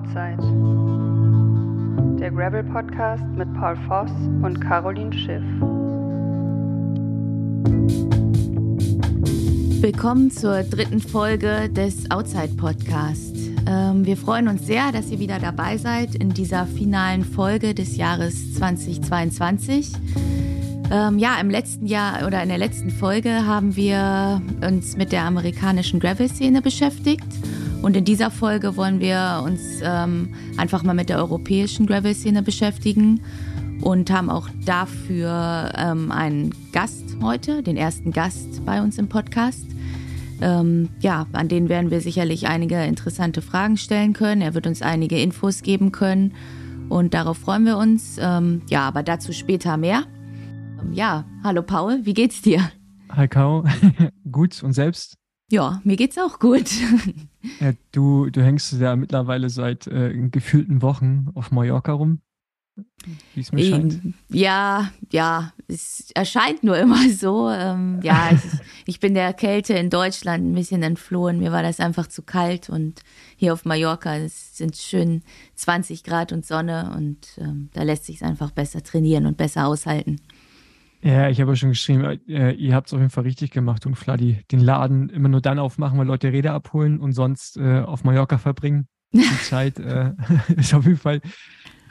Outside. Der Gravel Podcast mit Paul Voss und Caroline Schiff. Willkommen zur dritten Folge des Outside Podcast. Ähm, wir freuen uns sehr, dass ihr wieder dabei seid in dieser finalen Folge des Jahres 2022. Ähm, ja, im letzten Jahr oder in der letzten Folge haben wir uns mit der amerikanischen Gravel-Szene beschäftigt. Und in dieser Folge wollen wir uns ähm, einfach mal mit der europäischen Gravel-Szene beschäftigen und haben auch dafür ähm, einen Gast heute, den ersten Gast bei uns im Podcast. Ähm, ja, an den werden wir sicherlich einige interessante Fragen stellen können. Er wird uns einige Infos geben können und darauf freuen wir uns. Ähm, ja, aber dazu später mehr. Ja, hallo Paul, wie geht's dir? Hi Caro, gut und selbst? Ja, mir geht's auch gut. Ja, du, du hängst ja mittlerweile seit äh, gefühlten Wochen auf Mallorca rum, wie es mir scheint. Ja, ja, es erscheint nur immer so. Ähm, ja, ich, ich bin der Kälte in Deutschland ein bisschen entflohen. Mir war das einfach zu kalt und hier auf Mallorca es sind schön 20 Grad und Sonne und ähm, da lässt sich es einfach besser trainieren und besser aushalten. Ja, ich habe ja schon geschrieben, äh, ihr habt es auf jeden Fall richtig gemacht und Fladi, den Laden immer nur dann aufmachen, weil Leute Räder abholen und sonst äh, auf Mallorca verbringen. Die Zeit äh, ist auf jeden Fall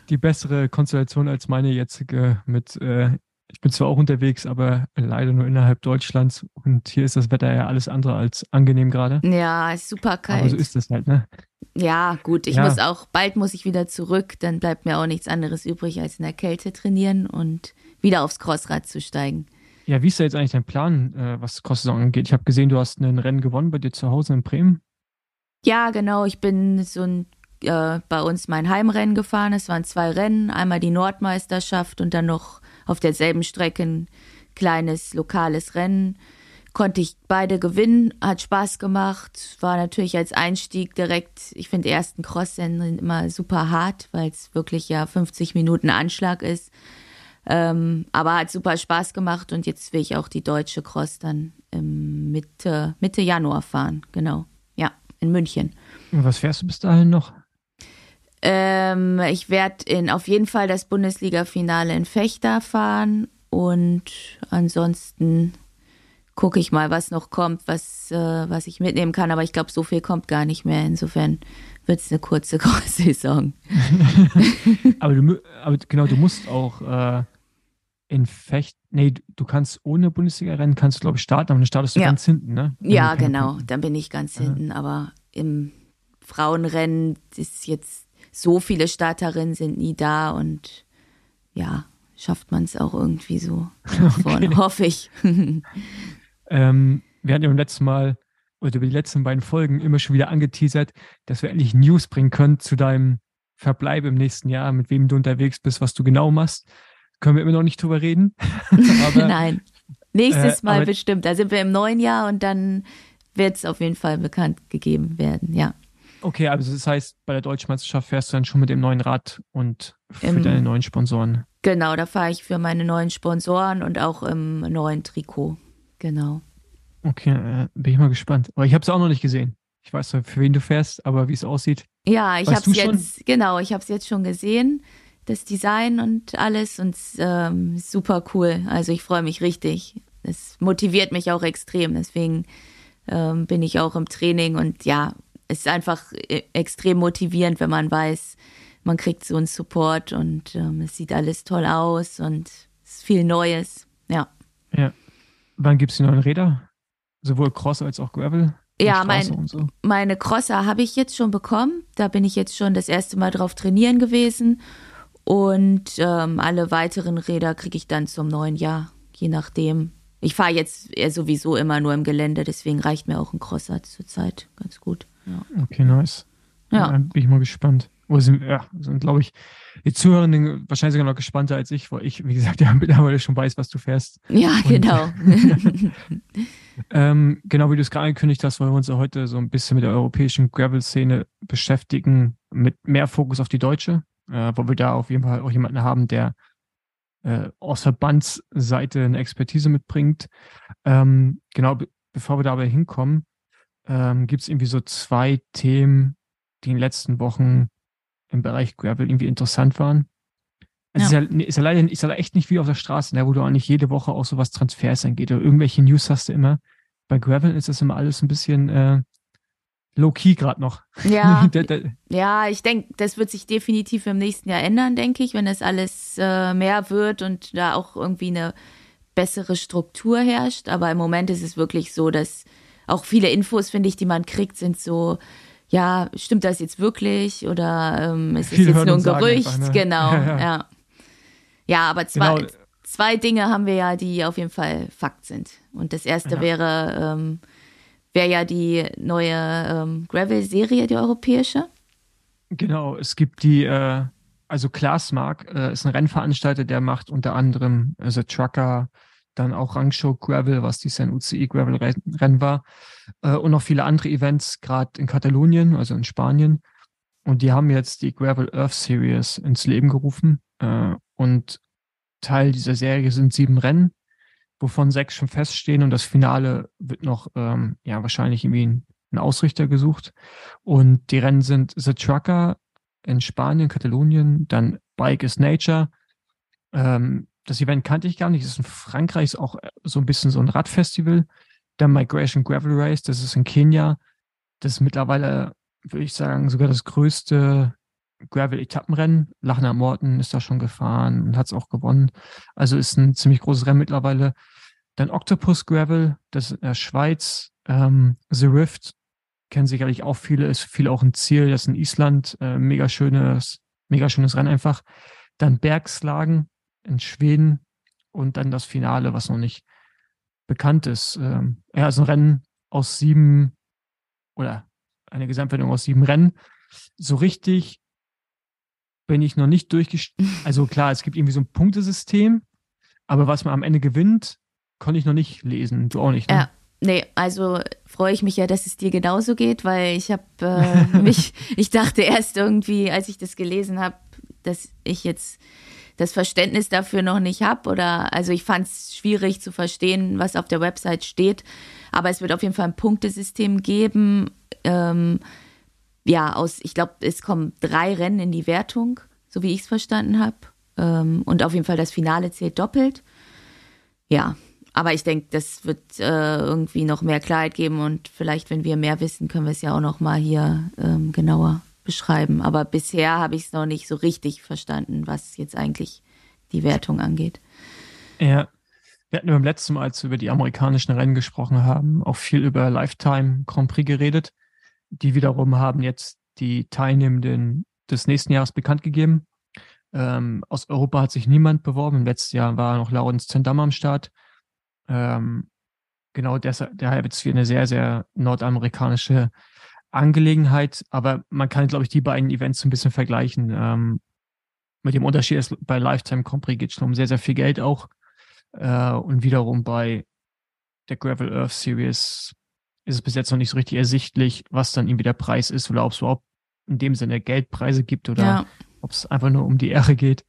die bessere Konstellation als meine jetzige mit, äh, ich bin zwar auch unterwegs, aber leider nur innerhalb Deutschlands und hier ist das Wetter ja alles andere als angenehm gerade. Ja, ist super kalt. Aber so ist es halt, ne? Ja, gut, ich Ja. muss auch, bald muss ich wieder zurück, dann bleibt mir auch nichts anderes übrig, als in der Kälte trainieren und wieder aufs Crossrad zu steigen. Ja, wie ist da jetzt eigentlich dein Plan, äh, was Cross-Saison angeht? Ich habe gesehen, du hast ein Rennen gewonnen bei dir zu Hause in Bremen. Ja, genau. Ich bin so ein, äh, bei uns mein Heimrennen gefahren. Es waren zwei Rennen. Einmal die Nordmeisterschaft und dann noch auf derselben Strecke ein kleines lokales Rennen. Konnte ich beide gewinnen, hat Spaß gemacht. War natürlich als Einstieg direkt, ich finde, ersten Crossrennen sind immer super hart, weil es wirklich ja 50 Minuten Anschlag ist. Ähm, aber hat super Spaß gemacht und jetzt will ich auch die deutsche Cross dann Mitte, Mitte Januar fahren. Genau. Ja, in München. Und was fährst du bis dahin noch? Ähm, ich werde in auf jeden Fall das Bundesliga-Finale in Fechter fahren und ansonsten gucke ich mal, was noch kommt, was, äh, was ich mitnehmen kann. Aber ich glaube, so viel kommt gar nicht mehr. Insofern wird es eine kurze Saison. aber, du, aber genau, du musst auch äh, in Fecht, nee, du- kannst ohne Bundesliga-Rennen, kannst du, glaube ich, starten, aber dann startest du Ja. ganz hinten, ne? Wenn Ja, genau. Punkte- Dann bin ich ganz Ja. hinten. Aber im Frauenrennen ist jetzt so viele Starterinnen sind nie da und ja, schafft man es auch irgendwie so nach vorne, hoffe ich. Ähm, wir hatten ja beim letzten Mal, oder über die letzten beiden Folgen immer schon wieder angeteasert, dass wir endlich News bringen können zu deinem Verbleib im nächsten Jahr, mit wem du unterwegs bist, was du genau machst. Können wir immer noch nicht drüber reden. aber Nein. Nächstes äh, Mal bestimmt. Da sind wir im neuen Jahr und dann wird es auf jeden Fall bekannt gegeben werden. Ja. okay, also das heißt, bei der Deutschmeisterschaft fährst du dann schon mit dem neuen Rad und für Im- deine neuen Sponsoren. Genau, da fahre ich für meine neuen Sponsoren und auch im neuen Trikot. Genau. Okay, äh, bin ich mal gespannt. Aber ich habe es auch noch nicht gesehen. Ich weiß zwar, für wen du fährst, aber wie es aussieht. Ja, ich habe es schon? jetzt, genau, ich habe es jetzt schon gesehen, das Design und alles und ähm, super cool. Also ich freue mich richtig. Es motiviert mich auch extrem. Deswegen ähm, bin ich auch im Training und ja, es ist einfach äh, extrem motivierend, wenn man weiß, man kriegt so einen Support und ähm, es sieht alles toll aus und es ist viel Neues. Ja. Ja. Wann gibt es die neuen Räder? Sowohl Cross als auch Gravel? Ja, mein, und so. meine Crosser habe ich jetzt schon bekommen. Da bin ich jetzt schon das erste Mal drauf trainieren gewesen. Und ähm, alle weiteren Räder kriege ich dann zum neuen Jahr, je nachdem. Ich fahre jetzt eher sowieso immer nur im Gelände, deswegen reicht mir auch ein Crosser zurzeit ganz gut. Ja. Okay, nice. Ja. Dann bin ich mal gespannt. Oder sind, ja, sind, glaube ich, die Zuhörenden wahrscheinlich sogar noch gespannter als ich, weil ich, wie gesagt, ja mittlerweile schon weiß, was du fährst. Ja, Und- genau. Ähm, genau wie du es gerade angekündigt hast, wollen wir uns ja heute so ein bisschen mit der europäischen Gravel-Szene beschäftigen, mit mehr Fokus auf die deutsche, äh, wo wir da auf jeden Fall auch jemanden haben, der äh, aus Verbandsseite eine Expertise mitbringt. Ähm, genau, be bevor wir dabei hinkommen, ähm, gibt es irgendwie so zwei Themen, die in den letzten Wochen im Bereich Gravel irgendwie interessant waren. Es ja. ist, ja, ist ja leider ist ja echt nicht wie auf der Straße, ne, wo du eigentlich jede Woche auch so was Transfers angeht oder irgendwelche News hast du immer. Bei Gravel ist das immer alles ein bisschen äh, low-key gerade noch. Ja, ja ich denke, das wird sich definitiv im nächsten Jahr ändern, denke ich, wenn das alles äh, mehr wird und da auch irgendwie eine bessere Struktur herrscht. Aber im Moment ist es wirklich so, dass auch viele Infos, finde ich, die man kriegt, sind so, ja, stimmt das jetzt wirklich oder ähm, ist es jetzt nur ein Gerücht? Einfach, ne? Genau, ja, ja. ja. Ja, aber zwei, genau. zwei Dinge haben wir ja, die auf jeden Fall Fakt sind. Und das erste ja. wäre, ähm, wäre ja die neue ähm, Gravel-Serie, die europäische. Genau, es gibt die, äh, also Klaasmark äh, ist ein Rennveranstalter, der macht unter anderem äh, The Trucker, dann auch Rangshow Gravel, was dieses ein UCI Gravel Rennen war, äh, und noch viele andere Events, gerade in Katalonien, also in Spanien. Und die haben jetzt die Gravel Earth Series ins Leben gerufen. Äh, und Teil dieser Serie sind sieben Rennen, wovon sechs schon feststehen. Und das Finale wird noch, ähm, ja, wahrscheinlich irgendwie ein, ein Ausrichter gesucht. Und die Rennen sind The Trucker in Spanien, Katalonien, dann Bike is Nature. Ähm, das Event kannte ich gar nicht. Das ist in Frankreich, auch so ein bisschen so ein Radfestival. Dann Migration Gravel Race, das ist in Kenia. Das ist mittlerweile würde ich sagen, sogar das größte Gravel-Etappenrennen. Lachner Morten ist da schon gefahren und hat es auch gewonnen. Also ist ein ziemlich großes Rennen mittlerweile. Dann Octopus Gravel, das ist in der Schweiz. Ähm, The Rift kennen sicherlich auch viele, ist viel auch ein Ziel, das ist in Island. Äh, mega schönes, mega schönes Rennen einfach. Dann Bergslagen in Schweden und dann das Finale, was noch nicht bekannt ist. Ähm, ja, ist ein Rennen aus sieben oder eine Gesamtwertung aus sieben Rennen. So richtig bin ich noch nicht durchgestiegen. Also klar, es gibt irgendwie so ein Punktesystem, aber was man am Ende gewinnt, konnte ich noch nicht lesen. Du auch nicht, ne? Ja. Nee, also freue ich mich ja, dass es dir genauso geht, weil ich habe äh, mich, ich dachte erst irgendwie, als ich das gelesen habe, dass ich jetzt das Verständnis dafür noch nicht habe oder also ich fand es schwierig zu verstehen, was auf der Website steht, aber es wird auf jeden Fall ein Punktesystem geben ähm, ja, aus, ich glaube, es kommen drei Rennen in die Wertung, so wie ich es verstanden habe. Ähm, und auf jeden Fall das Finale zählt doppelt. Ja, aber ich denke, das wird äh, irgendwie noch mehr Klarheit geben und vielleicht, wenn wir mehr wissen, können wir es ja auch noch mal hier ähm, genauer beschreiben. Aber bisher habe ich es noch nicht so richtig verstanden, was jetzt eigentlich die Wertung angeht. Ja, wir hatten beim letzten Mal, als wir über die amerikanischen Rennen gesprochen haben, auch viel über Lifetime Grand Prix geredet. Die wiederum haben jetzt die Teilnehmenden des nächsten Jahres bekannt gegeben. Ähm, aus Europa hat sich niemand beworben. Im letzten Jahr war noch Laurens Zendam am Start. Ähm, genau deshalb, wird es wie eine sehr, sehr nordamerikanische Angelegenheit. Aber man kann, glaube ich, die beiden Events ein bisschen vergleichen. Ähm, mit dem Unterschied ist, bei Lifetime Prix geht es schon um sehr, sehr viel Geld auch. Äh, und wiederum bei der Gravel Earth Series ist es bis jetzt noch nicht so richtig ersichtlich, was dann irgendwie der Preis ist oder ob es überhaupt in dem Sinne Geldpreise gibt oder ja. ob es einfach nur um die Ehre geht.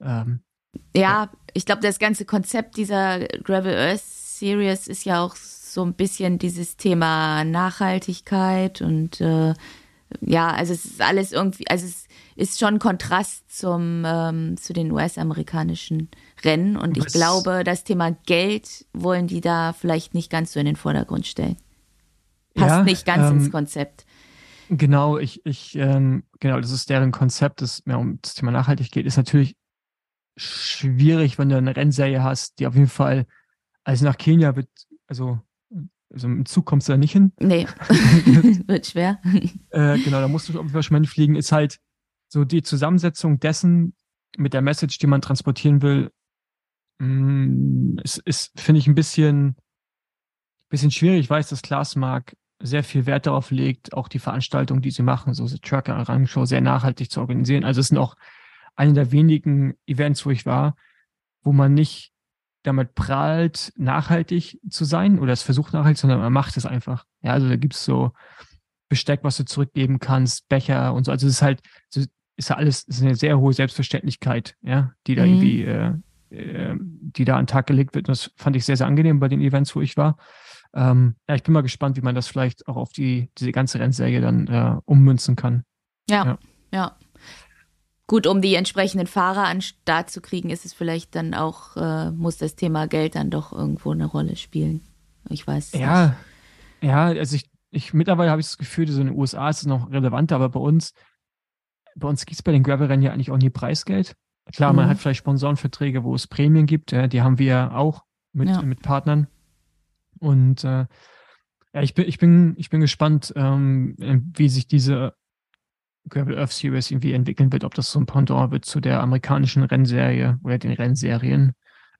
Ähm, ja, ja, ich glaube, das ganze Konzept dieser Gravel Earth Series ist ja auch so ein bisschen dieses Thema Nachhaltigkeit und äh, ja, also es ist alles irgendwie, also es ist schon Kontrast zum, ähm, zu den US-amerikanischen Rennen und ich Was? glaube, das Thema Geld wollen die da vielleicht nicht ganz so in den Vordergrund stellen passt ja, nicht ganz ähm, ins Konzept. Genau, ich, ich, ähm, genau, das ist deren Konzept, das mehr um das Thema nachhaltig geht, ist natürlich schwierig, wenn du eine Rennserie hast, die auf jeden Fall, also nach Kenia wird, also, also im Zug kommst du da nicht hin. Nee, wird schwer. Äh, genau, da musst du Fall schon mal fliegen, ist halt so die Zusammensetzung dessen mit der Message, die man transportieren will, mh, mm, ist, ist finde ich, ein bisschen, bisschen schwierig. Ich weiß, dass Klaas Mark sehr viel Wert darauf legt, auch die Veranstaltungen, die sie machen, so die Trucker Rangshow, sehr nachhaltig zu organisieren. Also es sind auch eine der wenigen Events, wo ich war, wo man nicht damit prahlt, nachhaltig zu sein oder es versucht nachhaltig, sondern man macht es einfach. Ja, also da gibt's so Besteck, was du zurückgeben kannst, Becher und so. Also es ist halt, ist ja alles, ist eine sehr hohe Selbstverständlichkeit, ja, die da mhm. irgendwie, äh, äh, die da an den Tag gelegt wird. Und das fand ich sehr, sehr angenehm bei den Events, wo ich war. Ähm, ja, ich bin mal gespannt, wie man das vielleicht auch auf die, diese ganze Rennserie dann äh, ummünzen kann. Ja, ja, ja. Gut, um die entsprechenden Fahrer an Start zu kriegen, ist es vielleicht dann auch, äh, muss das Thema Geld dann doch irgendwo eine Rolle spielen. Ich weiß. Ja, nicht. ja, also ich, ich mittlerweile habe ich das Gefühl, so in den USA ist es noch relevanter, aber bei uns, bei uns gibt es bei den Gravel-Rennen ja eigentlich auch nie Preisgeld. Klar, mhm. man hat vielleicht Sponsorenverträge, wo es Prämien gibt, ja, die haben wir auch mit, ja. mit Partnern. Und äh, ja, ich bin, ich bin, ich bin gespannt, ähm, wie sich diese Gravel Earth Series irgendwie entwickeln wird, ob das so ein Pendant wird zu der amerikanischen Rennserie oder den Rennserien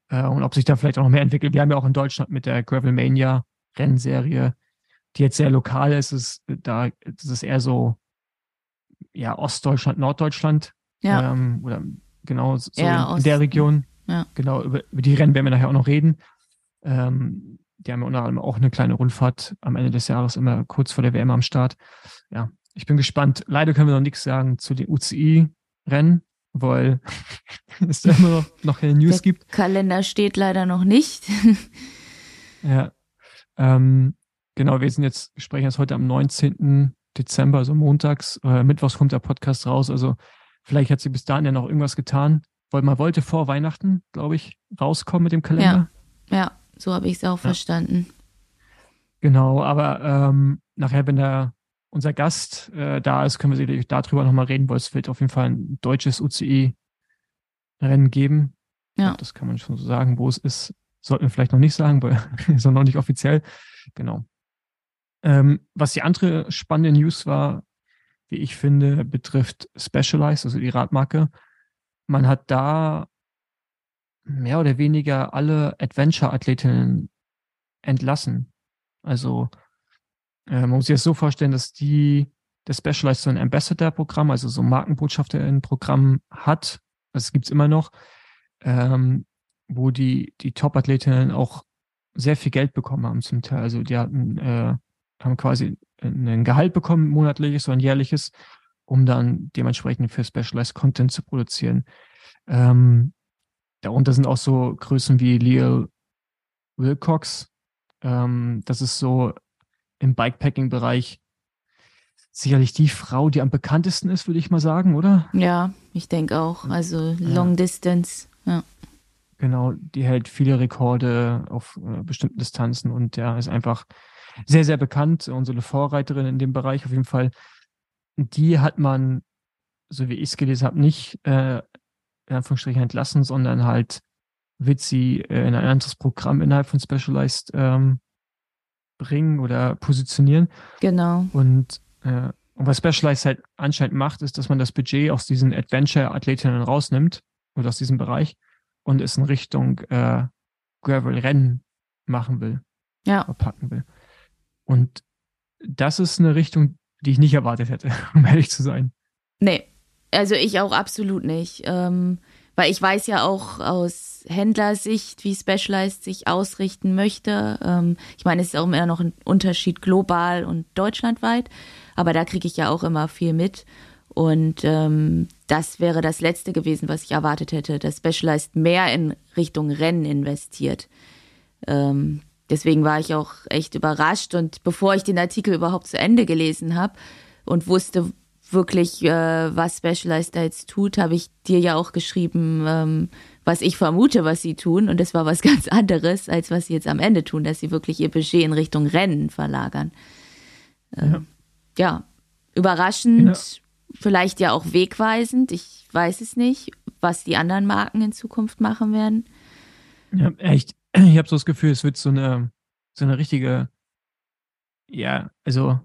äh, und ob sich da vielleicht auch noch mehr entwickelt. Wir haben ja auch in Deutschland mit der Gravel Mania Rennserie, die jetzt sehr lokal ist, ist da das ist eher so ja Ostdeutschland, Norddeutschland ja. Ähm, oder genau so ja, in, in, der Region. Ja. Genau über, über die Rennen werden wir nachher auch noch reden. Ähm, die haben ja unter anderem auch eine kleine Rundfahrt am Ende des Jahres immer kurz vor der WM am Start. Ja, ich bin gespannt. Leider können wir noch nichts sagen zu den UCI-Rennen, weil es da immer noch, noch keine News der gibt. Kalender steht leider noch nicht. ja. Ähm, genau, wir sind jetzt, sprechen jetzt heute am 19. Dezember, also montags. Äh, Mittwochs kommt der Podcast raus. Also vielleicht hat sie bis dahin ja noch irgendwas getan. Weil man wollte vor Weihnachten, glaube ich, rauskommen mit dem Kalender. Ja, ja so habe ich es auch ja. verstanden. Genau, aber ähm, nachher, wenn der unser Gast äh, da ist, können wir sicherlich darüber nochmal reden, weil es wird auf jeden Fall ein deutsches UCI-Rennen geben. Ja. das kann man schon so sagen. Wo es ist, sollten wir vielleicht noch nicht sagen, weil es noch nicht offiziell. Genau. Ähm, was die andere spannende News war, wie ich finde, betrifft Specialized, also die Radmarke. Man hat da mehr oder weniger alle Adventure-Athletinnen entlassen. Also äh, man muss sich das so vorstellen, dass die, der Specialized so ein Ambassador-Programm, also so ein Markenbotschafter-Programm hat. Das gibt es immer noch, ähm, wo die, die Top-Athletinnen auch sehr viel Geld bekommen haben zum Teil. Also die hatten, äh, haben quasi ein Gehalt bekommen, monatliches oder ein jährliches, um dann dementsprechend für Specialized Content zu produzieren. Ähm, darunter sind auch so Größen wie Leo Wilcox. Ähm, das ist so im Bikepacking-Bereich sicherlich die Frau, die am bekanntesten ist, würde ich mal sagen, oder? Ja, ich denke auch. Also Long ja. Distance, ja. Genau, die hält viele Rekorde auf äh, bestimmten Distanzen und ja, ist einfach sehr, sehr bekannt und so eine Vorreiterin in dem Bereich auf jeden Fall. Die hat man, so wie ich es gelesen habe, nicht äh, in Anführungsstrichen entlassen, sondern halt wird sie äh, in ein anderes Programm innerhalb von Specialized ähm, bringen oder positionieren. Genau. Und, äh, und was Specialized halt anscheinend macht, ist, dass man das Budget aus diesen Adventure-Athletinnen rausnimmt oder aus diesem Bereich und es in Richtung äh, Gravel-Rennen machen will. Ja. Packen will. Und das ist eine Richtung, die ich nicht erwartet hätte, um ehrlich zu sein. Nee, also ich auch absolut nicht. Ähm, weil ich weiß ja auch aus Händlersicht, wie Specialized sich ausrichten möchte. Ähm, ich meine, es ist auch immer noch ein Unterschied global und deutschlandweit, aber da kriege ich ja auch immer viel mit. Und ähm, das wäre das Letzte gewesen, was ich erwartet hätte, dass Specialized mehr in Richtung Rennen investiert. Ähm, deswegen war ich auch echt überrascht. Und bevor ich den Artikel überhaupt zu Ende gelesen habe und wusste, wirklich, äh, was Specialized jetzt tut, habe ich dir ja auch geschrieben, ähm, was ich vermute, was sie tun. Und das war was ganz anderes, als was sie jetzt am Ende tun, dass sie wirklich ihr Budget in Richtung Rennen verlagern. Ähm, ja. ja. überraschend, ja. vielleicht ja auch wegweisend. Ich weiß es nicht, was die anderen Marken in Zukunft machen werden. Ja, echt. Ich habe so das Gefühl, es wird so eine, so eine richtige, ja, also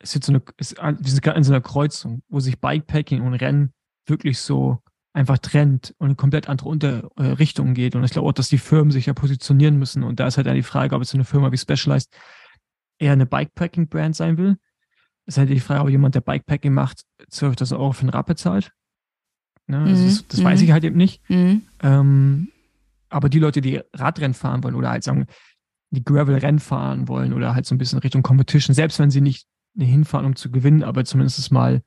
es ist so eine, es, wir sind gerade in so einer Kreuzung, wo sich Bikepacking und Rennen wirklich so einfach trennt und in komplett andere Unter äh, Richtungen geht. Und ich glaube auch, dass die Firmen sich ja positionieren müssen. Und da ist halt dann die Frage, ob jetzt eine Firma wie Specialized eher eine Bikepacking-Brand sein will. Es ist halt die Frage, ob jemand, der Bikepacking macht, 12.000 Euro für ein Rad bezahlt. Ne? Also mhm. das, das mhm. weiß ich halt eben nicht. Mhm. Ähm, aber die Leute, die Radrennen fahren wollen oder halt sagen, die Gravel-Rennen fahren wollen oder halt so ein bisschen Richtung Competition, selbst wenn sie nicht hinfahren, um zu gewinnen, aber zumindest mal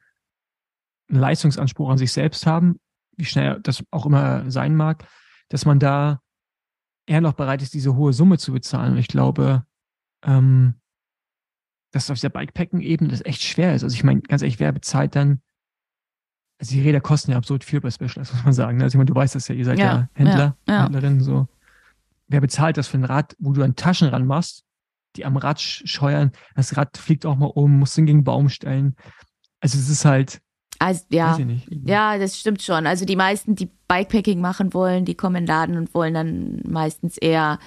einen Leistungsanspruch an sich selbst haben, wie schnell das auch immer sein mag, dass man da eher noch bereit ist, diese hohe Summe zu bezahlen. Und ich glaube, ähm, dass auf der Bikepacken-Ebene das echt schwer ist. Also ich meine, ganz ehrlich, wer bezahlt dann also die Räder kosten ja absurd viel bei Specialized, muss man sagen. Ne? Also ich meine, du weißt das ja, ihr seid ja, ja Händler, ja, ja. Händlerin, so. Wer bezahlt das für ein Rad, wo du an Taschen ranmachst, die am Rad scheuern, das Rad fliegt auch mal um, musst ihn gegen Baum stellen. Also es ist halt, also, ja, ja, das stimmt schon. Also die meisten, die Bikepacking machen wollen, die kommen in den Laden und wollen dann meistens eher,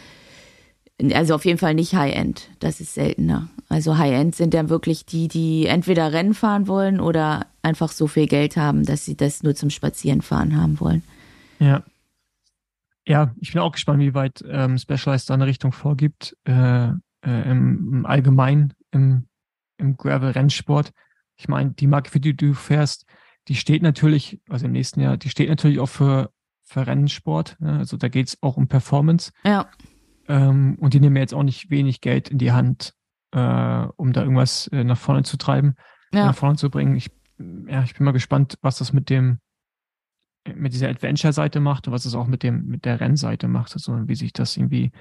also auf jeden Fall nicht High-End. Das ist seltener. Also High-End sind dann wirklich die, die entweder Rennen fahren wollen oder einfach so viel Geld haben, dass sie das nur zum Spazierenfahren haben wollen. Ja. Ja, ich bin auch gespannt, wie weit ähm, Specialized da eine Richtung vorgibt, äh, äh, im, im Allgemeinen, im, im Gravel-Rennsport. Ich meine, die Marke, für die du fährst, die steht natürlich, also im nächsten Jahr, die steht natürlich auch für, für Rennsport. Ne? Also da geht es auch um Performance. Ja. Ähm, und die nehmen jetzt auch nicht wenig Geld in die Hand, äh, um da irgendwas äh, nach vorne zu treiben, ja. nach vorne zu bringen. Ich, ja, ich bin mal gespannt, was das mit dem, mit dieser Adventure-Seite macht und was es auch mit dem, mit der Rennseite macht, also wie sich das irgendwie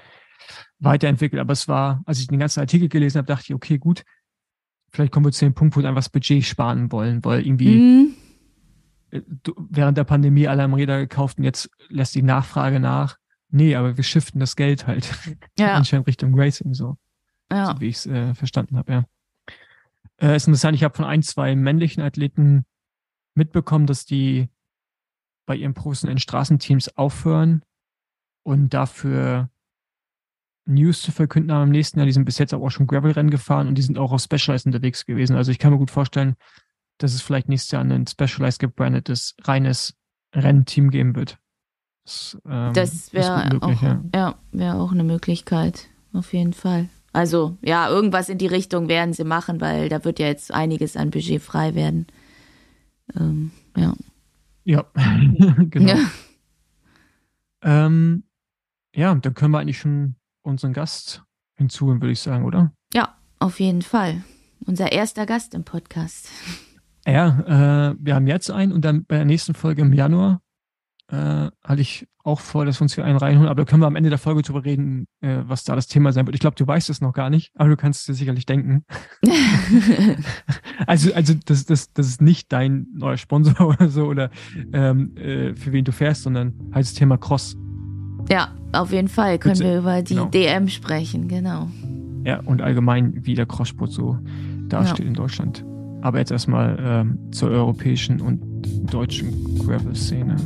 weiterentwickelt. Aber es war, als ich den ganzen Artikel gelesen habe, dachte ich, okay, gut, vielleicht kommen wir zu dem Punkt, wo wir einfach das Budget sparen wollen, weil irgendwie mhm. Äh, während der Pandemie alle haben Räder gekauft und jetzt lässt die Nachfrage nach. Nee, aber wir shiften das Geld halt ja. anscheinend Richtung Racing so. Ja. So wie ich es äh, verstanden habe, ja. Äh, ist interessant, ich habe von ein, zwei männlichen Athleten mitbekommen, dass die bei ihren professionellen Straßenteams aufhören und dafür News zu verkünden haben im nächsten Jahr. Die sind bis jetzt auch schon Gravel-Rennen gefahren und die sind auch auf Specialized unterwegs gewesen. Also ich kann mir gut vorstellen, dass es vielleicht nächstes Jahr ein Specialized gebrandetes, reines Rennteam geben wird. Das, ähm, das wäre auch, ja. ja wäre auch eine Möglichkeit, auf jeden Fall. Also ja, irgendwas in die Richtung werden sie machen, weil da wird ja jetzt einiges an Budget frei werden. Ähm, ja. Ja, genau. Ja. Ähm, ja, dann können wir eigentlich schon unseren Gast hinzuholen, würde ich sagen, oder? Ja, auf jeden Fall. Unser erster Gast im Podcast. Ja, äh, wir haben jetzt einen und dann bei der nächsten Folge im Januar äh, hatte ich auch vor, dass wir uns hier einen reinholen, aber da können wir am Ende der Folge drüber reden, äh, was da das Thema sein wird. Ich glaube, du weißt es noch gar nicht, aber du kannst es dir sicherlich denken. also, also das, das, das ist nicht dein neuer Sponsor oder so oder ähm, äh, für wen du fährst, sondern halt das Thema Cross. Ja, auf jeden Fall können wir über die genau. DM sprechen, genau. Ja, und allgemein, wie der Crosssport so dasteht ja. in Deutschland. Aber jetzt erstmal ähm, zur europäischen und deutschen Gravel-Szene.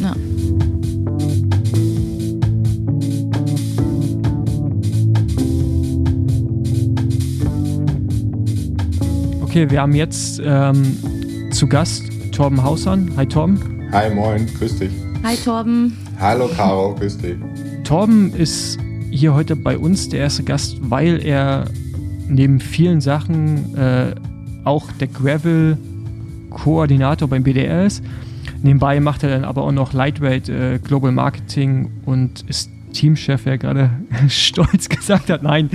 Ja. Okay, wir haben jetzt ähm, zu Gast Torben Hausern. Hi Torben. Hi, moin, grüß dich. Hi Torben. Hallo Caro, grüß dich. Torben ist hier heute bei uns der erste Gast, weil er neben vielen Sachen äh, auch der Gravel-Koordinator beim BDR ist. Nebenbei macht er dann aber auch noch Lightweight äh, Global Marketing und ist Teamchef, wer gerade stolz gesagt hat, nein,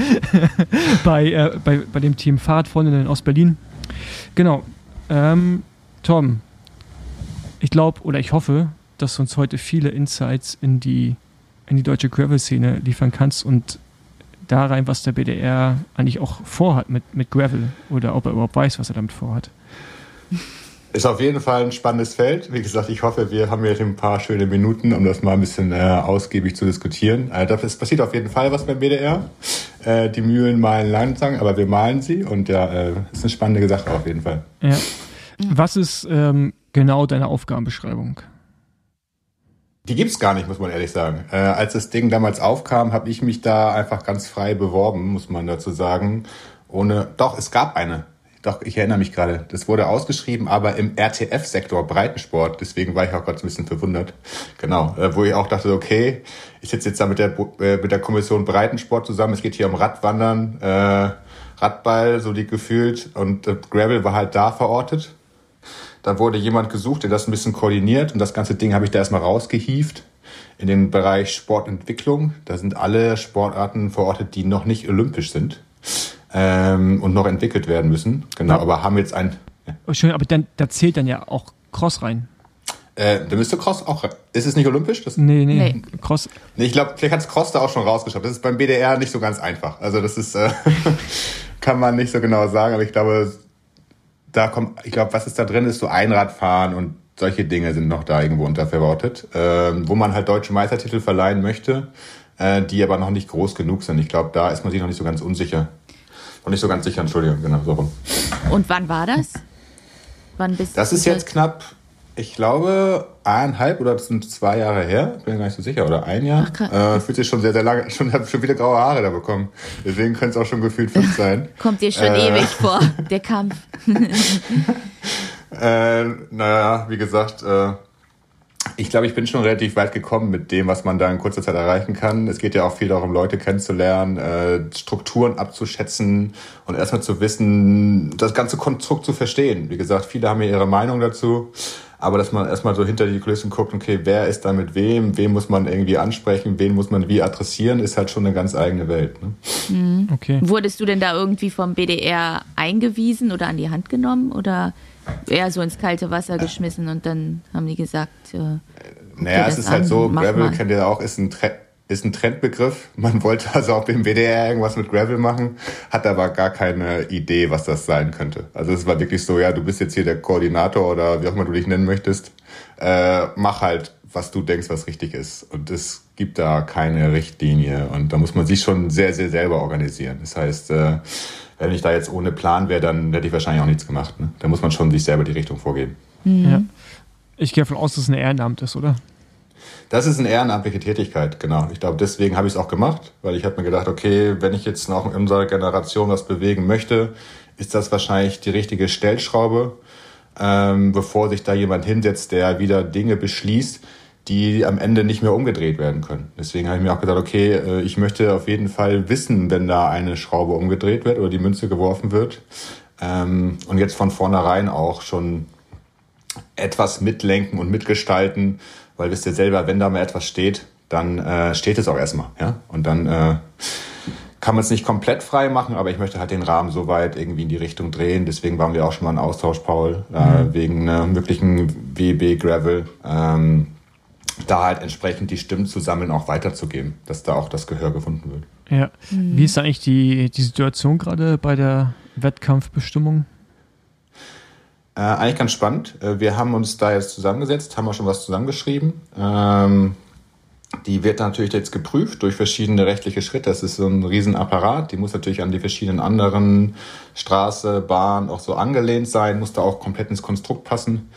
bei, äh, bei, bei dem Team Fahrradfreundinnen aus Berlin. Genau. Ähm, Tom, ich glaube oder ich hoffe, dass du uns heute viele Insights in die, in die deutsche Gravel-Szene liefern kannst und da rein, was der BDR eigentlich auch vorhat mit, mit Gravel oder ob er überhaupt weiß, was er damit vorhat. Ist auf jeden Fall ein spannendes Feld. Wie gesagt, ich hoffe, wir haben jetzt ein paar schöne Minuten, um das mal ein bisschen äh, ausgiebig zu diskutieren. Äh, es passiert auf jeden Fall was beim BDR. Äh, die Mühlen malen langsam, aber wir malen sie und ja, äh, ist eine spannende Sache auf jeden Fall. Ja. Was ist ähm, genau deine Aufgabenbeschreibung? Die gibt's gar nicht, muss man ehrlich sagen. Äh, als das Ding damals aufkam, habe ich mich da einfach ganz frei beworben, muss man dazu sagen. Ohne, doch, es gab eine. Doch, ich erinnere mich gerade. Das wurde ausgeschrieben, aber im RTF-Sektor Breitensport. Deswegen war ich auch gerade ein bisschen verwundert. Genau, äh, wo ich auch dachte, okay, ich sitze jetzt da mit der, äh, mit der Kommission Breitensport zusammen. Es geht hier um Radwandern, äh, Radball, so die gefühlt. Und äh, Gravel war halt da verortet. Da wurde jemand gesucht, der das ein bisschen koordiniert und das ganze Ding habe ich da erstmal rausgehieft in den Bereich Sportentwicklung. Da sind alle Sportarten verortet, die noch nicht olympisch sind ähm, und noch entwickelt werden müssen. Genau, ja. aber haben jetzt ein. Ja. Oh, schön, aber dann, da zählt dann ja auch Cross rein. Äh, da müsste Cross auch. Ist es nicht olympisch? Das nee, nee, nee. Cross. Nee, ich glaube, vielleicht hat Cross da auch schon rausgeschafft. Das ist beim BDR nicht so ganz einfach. Also das ist, äh, kann man nicht so genau sagen, aber ich glaube, da kommt, ich glaube, was ist da drin, ist so Einradfahren und solche Dinge sind noch da irgendwo unterverwortet, äh, wo man halt deutsche Meistertitel verleihen möchte, äh, die aber noch nicht groß genug sind. Ich glaube, da ist man sich noch nicht so ganz unsicher. Noch nicht so ganz sicher, Entschuldigung, genau, so rum. Und wann war das? Wann bist das ist jetzt knapp, ich glaube, eineinhalb oder das sind zwei Jahre her, bin gar nicht so sicher, oder ein Jahr. Ach, äh, fühlt sich schon sehr, sehr lange, schon habe schon wieder graue Haare da bekommen. Deswegen könnte es auch schon gefühlt fünf sein. Kommt dir schon äh, ewig vor, der Kampf. äh, naja, wie gesagt, äh, ich glaube, ich bin schon relativ weit gekommen mit dem, was man da in kurzer Zeit erreichen kann. Es geht ja auch viel darum, Leute kennenzulernen, äh, Strukturen abzuschätzen und erstmal zu wissen, das ganze Konstrukt zu verstehen. Wie gesagt, viele haben ja ihre Meinung dazu, aber dass man erstmal so hinter die Kulissen guckt, okay, wer ist da mit wem, wen muss man irgendwie ansprechen, wen muss man wie adressieren, ist halt schon eine ganz eigene Welt. Ne? Mhm. Okay. Wurdest du denn da irgendwie vom BDR eingewiesen oder an die Hand genommen oder eher so ins kalte Wasser geschmissen und dann haben die gesagt. Äh, naja, es ist halt so, Gravel kennt ihr auch, ist ein, ist ein Trendbegriff. Man wollte also auch beim WDR irgendwas mit Gravel machen, hat aber gar keine Idee, was das sein könnte. Also es war wirklich so, ja, du bist jetzt hier der Koordinator oder wie auch immer du dich nennen möchtest. Äh, mach halt, was du denkst, was richtig ist. Und es gibt da keine Richtlinie und da muss man sich schon sehr, sehr selber organisieren. Das heißt, äh, wenn ich da jetzt ohne Plan wäre, dann hätte ich wahrscheinlich auch nichts gemacht. Ne? Da muss man schon sich selber die Richtung vorgeben. Mhm. Ja. Ich gehe davon aus, dass es ein Ehrenamt ist, oder? Das ist eine ehrenamtliche Tätigkeit, genau. Ich glaube, deswegen habe ich es auch gemacht, weil ich habe mir gedacht, okay, wenn ich jetzt noch in unserer Generation was bewegen möchte, ist das wahrscheinlich die richtige Stellschraube, ähm, bevor sich da jemand hinsetzt, der wieder Dinge beschließt, die am Ende nicht mehr umgedreht werden können. Deswegen habe ich mir auch gedacht, okay, äh, ich möchte auf jeden Fall wissen, wenn da eine Schraube umgedreht wird oder die Münze geworfen wird. Ähm, und jetzt von vornherein auch schon etwas mitlenken und mitgestalten, weil wisst ihr selber, wenn da mal etwas steht, dann äh, steht es auch erstmal. Ja? Und dann äh, kann man es nicht komplett frei machen, aber ich möchte halt den Rahmen so weit irgendwie in die Richtung drehen. Deswegen waren wir auch schon mal in Austausch, Paul, äh, mhm. wegen einer möglichen WB Gravel. Ähm, da halt entsprechend die Stimmen zu sammeln, auch weiterzugeben, dass da auch das Gehör gefunden wird. Ja. Mhm. Wie ist eigentlich die, die Situation gerade bei der Wettkampfbestimmung? Äh, eigentlich ganz spannend. Äh, wir haben uns da jetzt zusammengesetzt, haben auch schon was zusammengeschrieben. Ähm, die wird natürlich jetzt geprüft durch verschiedene rechtliche Schritte. Das ist so ein Riesenapparat. Die muss natürlich an die verschiedenen anderen Straße, Bahn auch so angelehnt sein, muss da auch komplett ins Konstrukt passen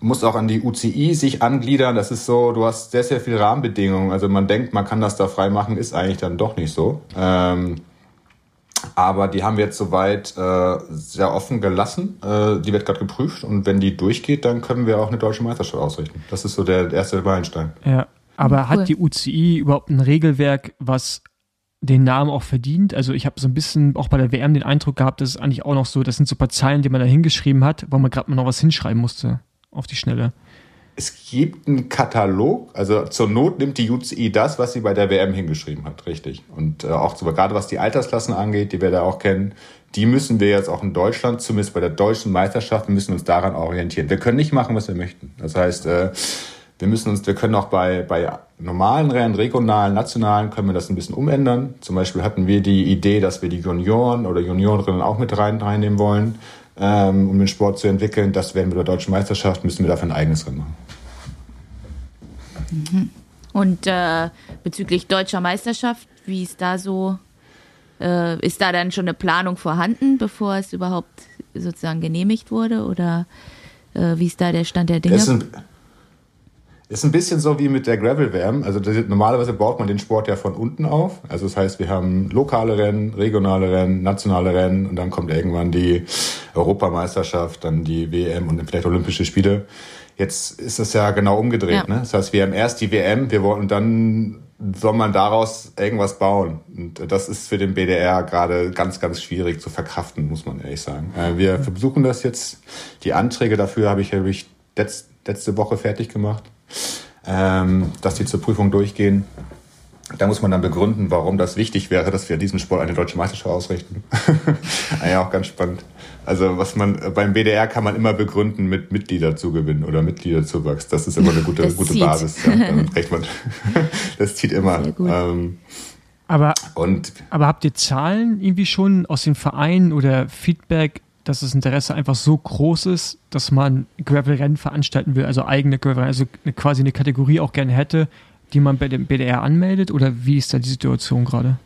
muss auch an die UCI sich angliedern. Das ist so, du hast sehr, sehr viele Rahmenbedingungen. Also man denkt, man kann das da frei machen, ist eigentlich dann doch nicht so. Ähm, aber die haben wir jetzt soweit äh, sehr offen gelassen. Äh, die wird gerade geprüft und wenn die durchgeht, dann können wir auch eine deutsche Meisterschaft ausrichten. Das ist so der erste Meilenstein. Ja, aber cool. hat die UCI überhaupt ein Regelwerk, was den Namen auch verdient. Also ich habe so ein bisschen auch bei der WM den Eindruck gehabt, dass es eigentlich auch noch so, das sind so ein paar Zeilen, die man da hingeschrieben hat, wo man gerade mal noch was hinschreiben musste auf die Schnelle? Es gibt einen Katalog, also zur Not nimmt die UCI das, was sie bei der WM hingeschrieben hat, richtig. Und äh, auch zu, gerade was die Altersklassen angeht, die wir da auch kennen, die müssen wir jetzt auch in Deutschland, zumindest bei der deutschen Meisterschaft, müssen uns daran orientieren. Wir können nicht machen, was wir möchten. Das heißt, äh, wir müssen uns, wir können auch bei, bei normalen Rennen, regionalen, nationalen, können wir das ein bisschen umändern. Zum Beispiel hatten wir die Idee, dass wir die Junioren oder Juniorinnen auch mit rein, reinnehmen wollen ähm, um den Sport zu entwickeln. Das werden wir bei der deutschen Meisterschaft, müssen wir dafür ein eigenes Rennen machen. Mhm. Und äh, bezüglich deutscher Meisterschaft, wie ist da so, äh, ist da dann schon eine Planung vorhanden, bevor es überhaupt sozusagen genehmigt wurde? Oder äh, wie ist da der Stand der Dinge? Ist ein bisschen so wie mit der Gravel-WM. Also normalerweise baut man den Sport ja von unten auf. Also das heißt, wir haben lokale Rennen, regionale Rennen, nationale Rennen und dann kommt irgendwann die Europameisterschaft, dann die WM und dann vielleicht Olympische Spiele. Jetzt ist das ja genau umgedreht. Ja. Ne? Das heißt, wir haben erst die WM, wir wollen und dann soll man daraus irgendwas bauen. Und das ist für den BDR gerade ganz, ganz schwierig zu verkraften, muss man ehrlich sagen. Äh, wir versuchen das jetzt. Die Anträge dafür habe ich, habe ich letzte Woche fertig gemacht ähm, dass die zur Prüfung durchgehen. Da muss man dann begründen, warum das wichtig wäre, dass wir diesen Sport eine deutsche Meisterschaft ausrichten. ja, auch ganz spannend. Also was man beim BDR kann man immer begründen mit Mitgliederzugewinn oder Mitgliederzuwachs. Das ist immer eine gute, gute Basis. Ja, damit recht man. das zieht immer. Ähm, aber, und, aber habt ihr Zahlen irgendwie schon aus den Vereinen oder Feedback, dass das Interesse einfach so groß ist, dass man Gravel-Rennen veranstalten will, also eigene Gravel-Rennen, also quasi eine Kategorie auch gerne hätte, die man bei dem BDR anmeldet? Oder wie ist da die Situation gerade?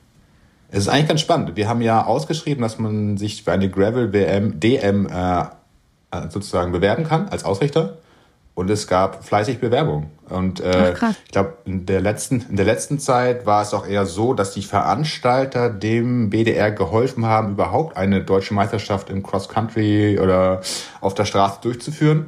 Es ist eigentlich ganz spannend. Wir haben ja ausgeschrieben, dass man sich für eine Gravel WM, DM äh, äh, sozusagen bewerben kann als Ausrichter. Und es gab fleißig Bewerbungen. Und äh, Ach, ich glaube, in der letzten in der letzten Zeit war es auch eher so, dass die Veranstalter dem BDR geholfen haben, überhaupt eine deutsche Meisterschaft im Cross Country oder auf der Straße durchzuführen.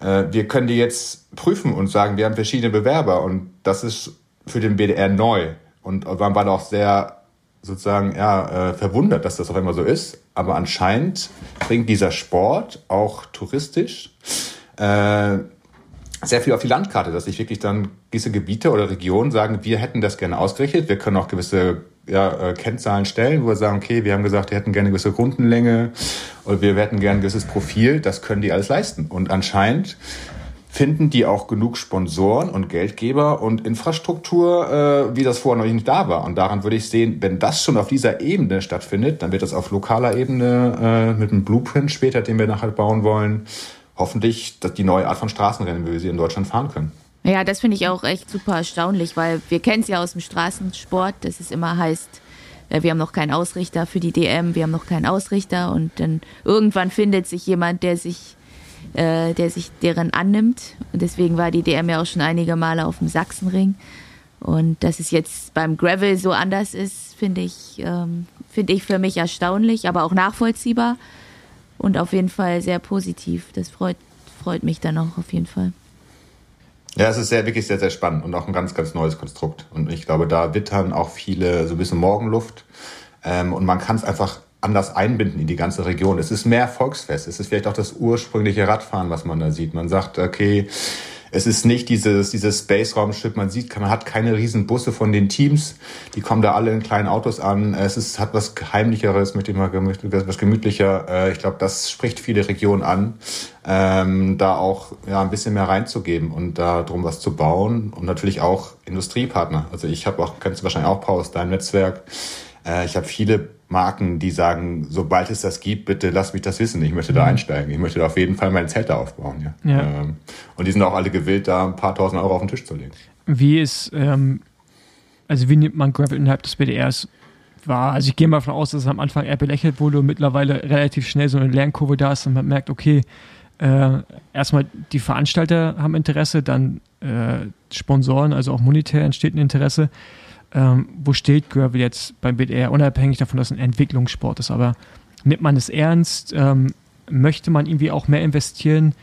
Äh, wir können die jetzt prüfen und sagen, wir haben verschiedene Bewerber und das ist für den BDR neu. Und man war auch sehr sozusagen ja, äh, verwundert, dass das auf einmal so ist. Aber anscheinend bringt dieser Sport auch touristisch äh, sehr viel auf die Landkarte, dass sich wirklich dann gewisse Gebiete oder Regionen sagen, wir hätten das gerne ausgerichtet. Wir können auch gewisse ja, äh, Kennzahlen stellen, wo wir sagen, okay, wir haben gesagt, wir hätten gerne gewisse Rundenlänge oder wir hätten gerne ein gewisses Profil. Das können die alles leisten. Und anscheinend finden die auch genug Sponsoren und Geldgeber und Infrastruktur, äh, wie das vorher noch nicht da war. Und daran würde ich sehen, wenn das schon auf dieser Ebene stattfindet, dann wird das auf lokaler Ebene äh, mit einem Blueprint später, den wir nachher bauen wollen, hoffentlich die neue Art von Straßenrennen, wie wir sie in Deutschland fahren können. Ja, das finde ich auch echt super erstaunlich, weil wir kennen es ja aus dem Straßensport, dass es immer heißt, äh, wir haben noch keinen Ausrichter für die DM, wir haben noch keinen Ausrichter und dann irgendwann findet sich jemand, der sich äh, der sich deren annimmt. Und deswegen war die DM ja auch schon einige Male auf dem Sachsenring. Und dass es jetzt beim Gravel so anders ist, finde ich, ähm, finde ich für mich erstaunlich, aber auch nachvollziehbar und auf jeden Fall sehr positiv. Das freut, freut mich dann auch auf jeden Fall. Ja, es ist sehr, wirklich sehr, sehr spannend und auch ein ganz, ganz neues Konstrukt. Und ich glaube, da wittern auch viele so ein bisschen Morgenluft. Ähm, und man kann es einfach anders einbinden in die ganze Region. Es ist mehr Volksfest. Es ist vielleicht auch das ursprüngliche Radfahren, was man da sieht. Man sagt, okay, es ist nicht dieses, dieses Space-Raumschiff. Man sieht, man hat keine riesen Busse von den Teams. Die kommen da alle in kleinen Autos an. Es ist, hat was Geheimlicheres, möchte ich mal, was gemütlicher. Äh, ich glaube, das spricht viele Regionen an, ähm, da auch, ja, ein bisschen mehr reinzugeben und da drum was zu bauen und natürlich auch Industriepartner. Also ich habe auch, kennst du wahrscheinlich auch Paul aus deinem Netzwerk. Äh, ich habe viele Marken, die sagen, sobald es das gibt, bitte lass mich das wissen. Ich möchte da mhm. einsteigen. Ich möchte da auf jeden Fall mein Zelt da aufbauen. Ja. ja. Ähm, und die sind auch alle gewillt, da ein paar tausend Euro auf den Tisch zu legen. Wie ist, ähm, also wie nimmt man Gravel innerhalb des BDRs wahr? Also ich gehe mal davon aus, dass es am Anfang eher belächelt wurde und mittlerweile relativ schnell so eine Lernkurve da ist und man merkt, okay, äh, erstmal die Veranstalter haben Interesse, dann äh, Sponsoren, also auch monetär entsteht ein Interesse ähm, wo steht Gravel jetzt beim BDR, unabhängig davon, dass es ein Entwicklungssport ist. Aber nimmt man es ernst? Ähm, möchte man irgendwie auch mehr investieren?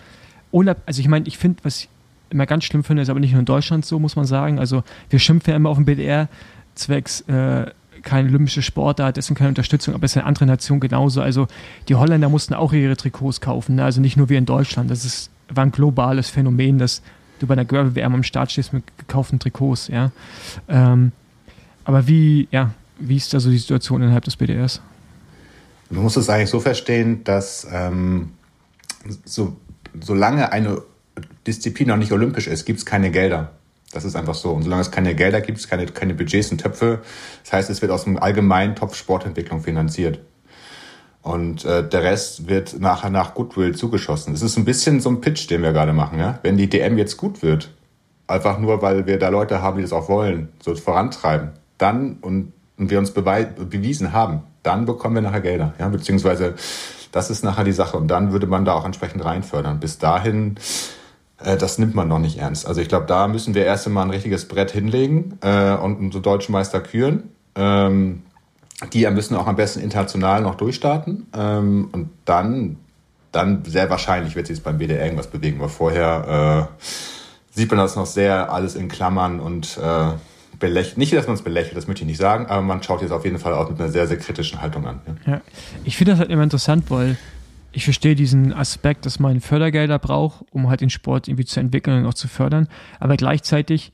Unab also ich meine, ich finde, was ich immer ganz schlimm finde, ist aber nicht nur in Deutschland so, muss man sagen. Also wir schimpfen ja immer auf den BDR zwecks äh, keine olympische Sportart, deswegen keine Unterstützung, aber es ist in anderen Nationen genauso. Also die Holländer mussten auch ihre Trikots kaufen, ne? also nicht nur wir in Deutschland. Das ist, war ein globales Phänomen, dass du bei einer Gravel-WM am Start stehst mit gekauften Trikots. Ja? Ähm, aber wie, ja, wie ist da so die Situation innerhalb des BDRs? Du musst es eigentlich so verstehen, dass ähm, so, solange eine Disziplin noch nicht olympisch ist, gibt es keine Gelder. Das ist einfach so. Und solange es keine Gelder gibt, es keine, keine Budgets und Töpfe. Das heißt, es wird aus dem allgemeinen Topf Sportentwicklung finanziert. Und äh, der Rest wird nachher nach Goodwill zugeschossen. Es ist ein bisschen so ein Pitch, den wir gerade machen. Ja? Wenn die DM jetzt gut wird, einfach nur, weil wir da Leute haben, die das auch wollen, so vorantreiben, dann und, und wir uns bewiesen haben, dann bekommen wir nachher Gelder. Ja? Beziehungsweise das ist nachher die Sache. Und dann würde man da auch entsprechend reinfördern. Bis dahin, äh, das nimmt man noch nicht ernst. Also ich glaube, da müssen wir erst einmal ein richtiges Brett hinlegen äh, und unsere deutschen Meister küren. Ähm, die müssen auch am besten international noch durchstarten. Ähm, und dann, dann sehr wahrscheinlich wird sich beim BDR irgendwas bewegen, weil vorher äh, sieht man das noch sehr alles in Klammern und äh, belächelt, nicht, dass man es belächelt, das möchte ich nicht sagen, aber man schaut jetzt auf jeden Fall auch mit einer sehr, sehr kritischen Haltung an. Ja, ja. ich finde das halt immer interessant, weil ich verstehe diesen Aspekt, dass man Fördergelder braucht, um halt den Sport irgendwie zu entwickeln und auch zu fördern, aber gleichzeitig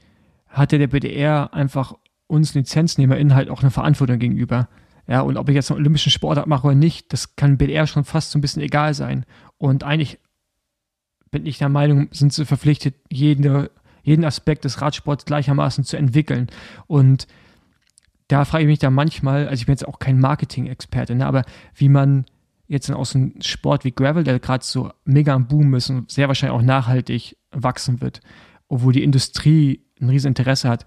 hat ja der BDR einfach uns LizenznehmerInnen halt auch eine Verantwortung gegenüber. Ja, und ob ich jetzt einen olympischen Sportart mache oder nicht, das kann BDR schon fast so ein bisschen egal sein. Und eigentlich bin ich der Meinung, sind sie verpflichtet, jede jeden Aspekt des Radsports gleichermaßen zu entwickeln. Und da frage ich mich dann manchmal, also ich bin jetzt auch kein Marketing-Experte, ne, aber wie man jetzt aus einem Sport wie Gravel, der gerade so mega am Boom ist und sehr wahrscheinlich auch nachhaltig wachsen wird, obwohl die Industrie ein riesen Interesse hat,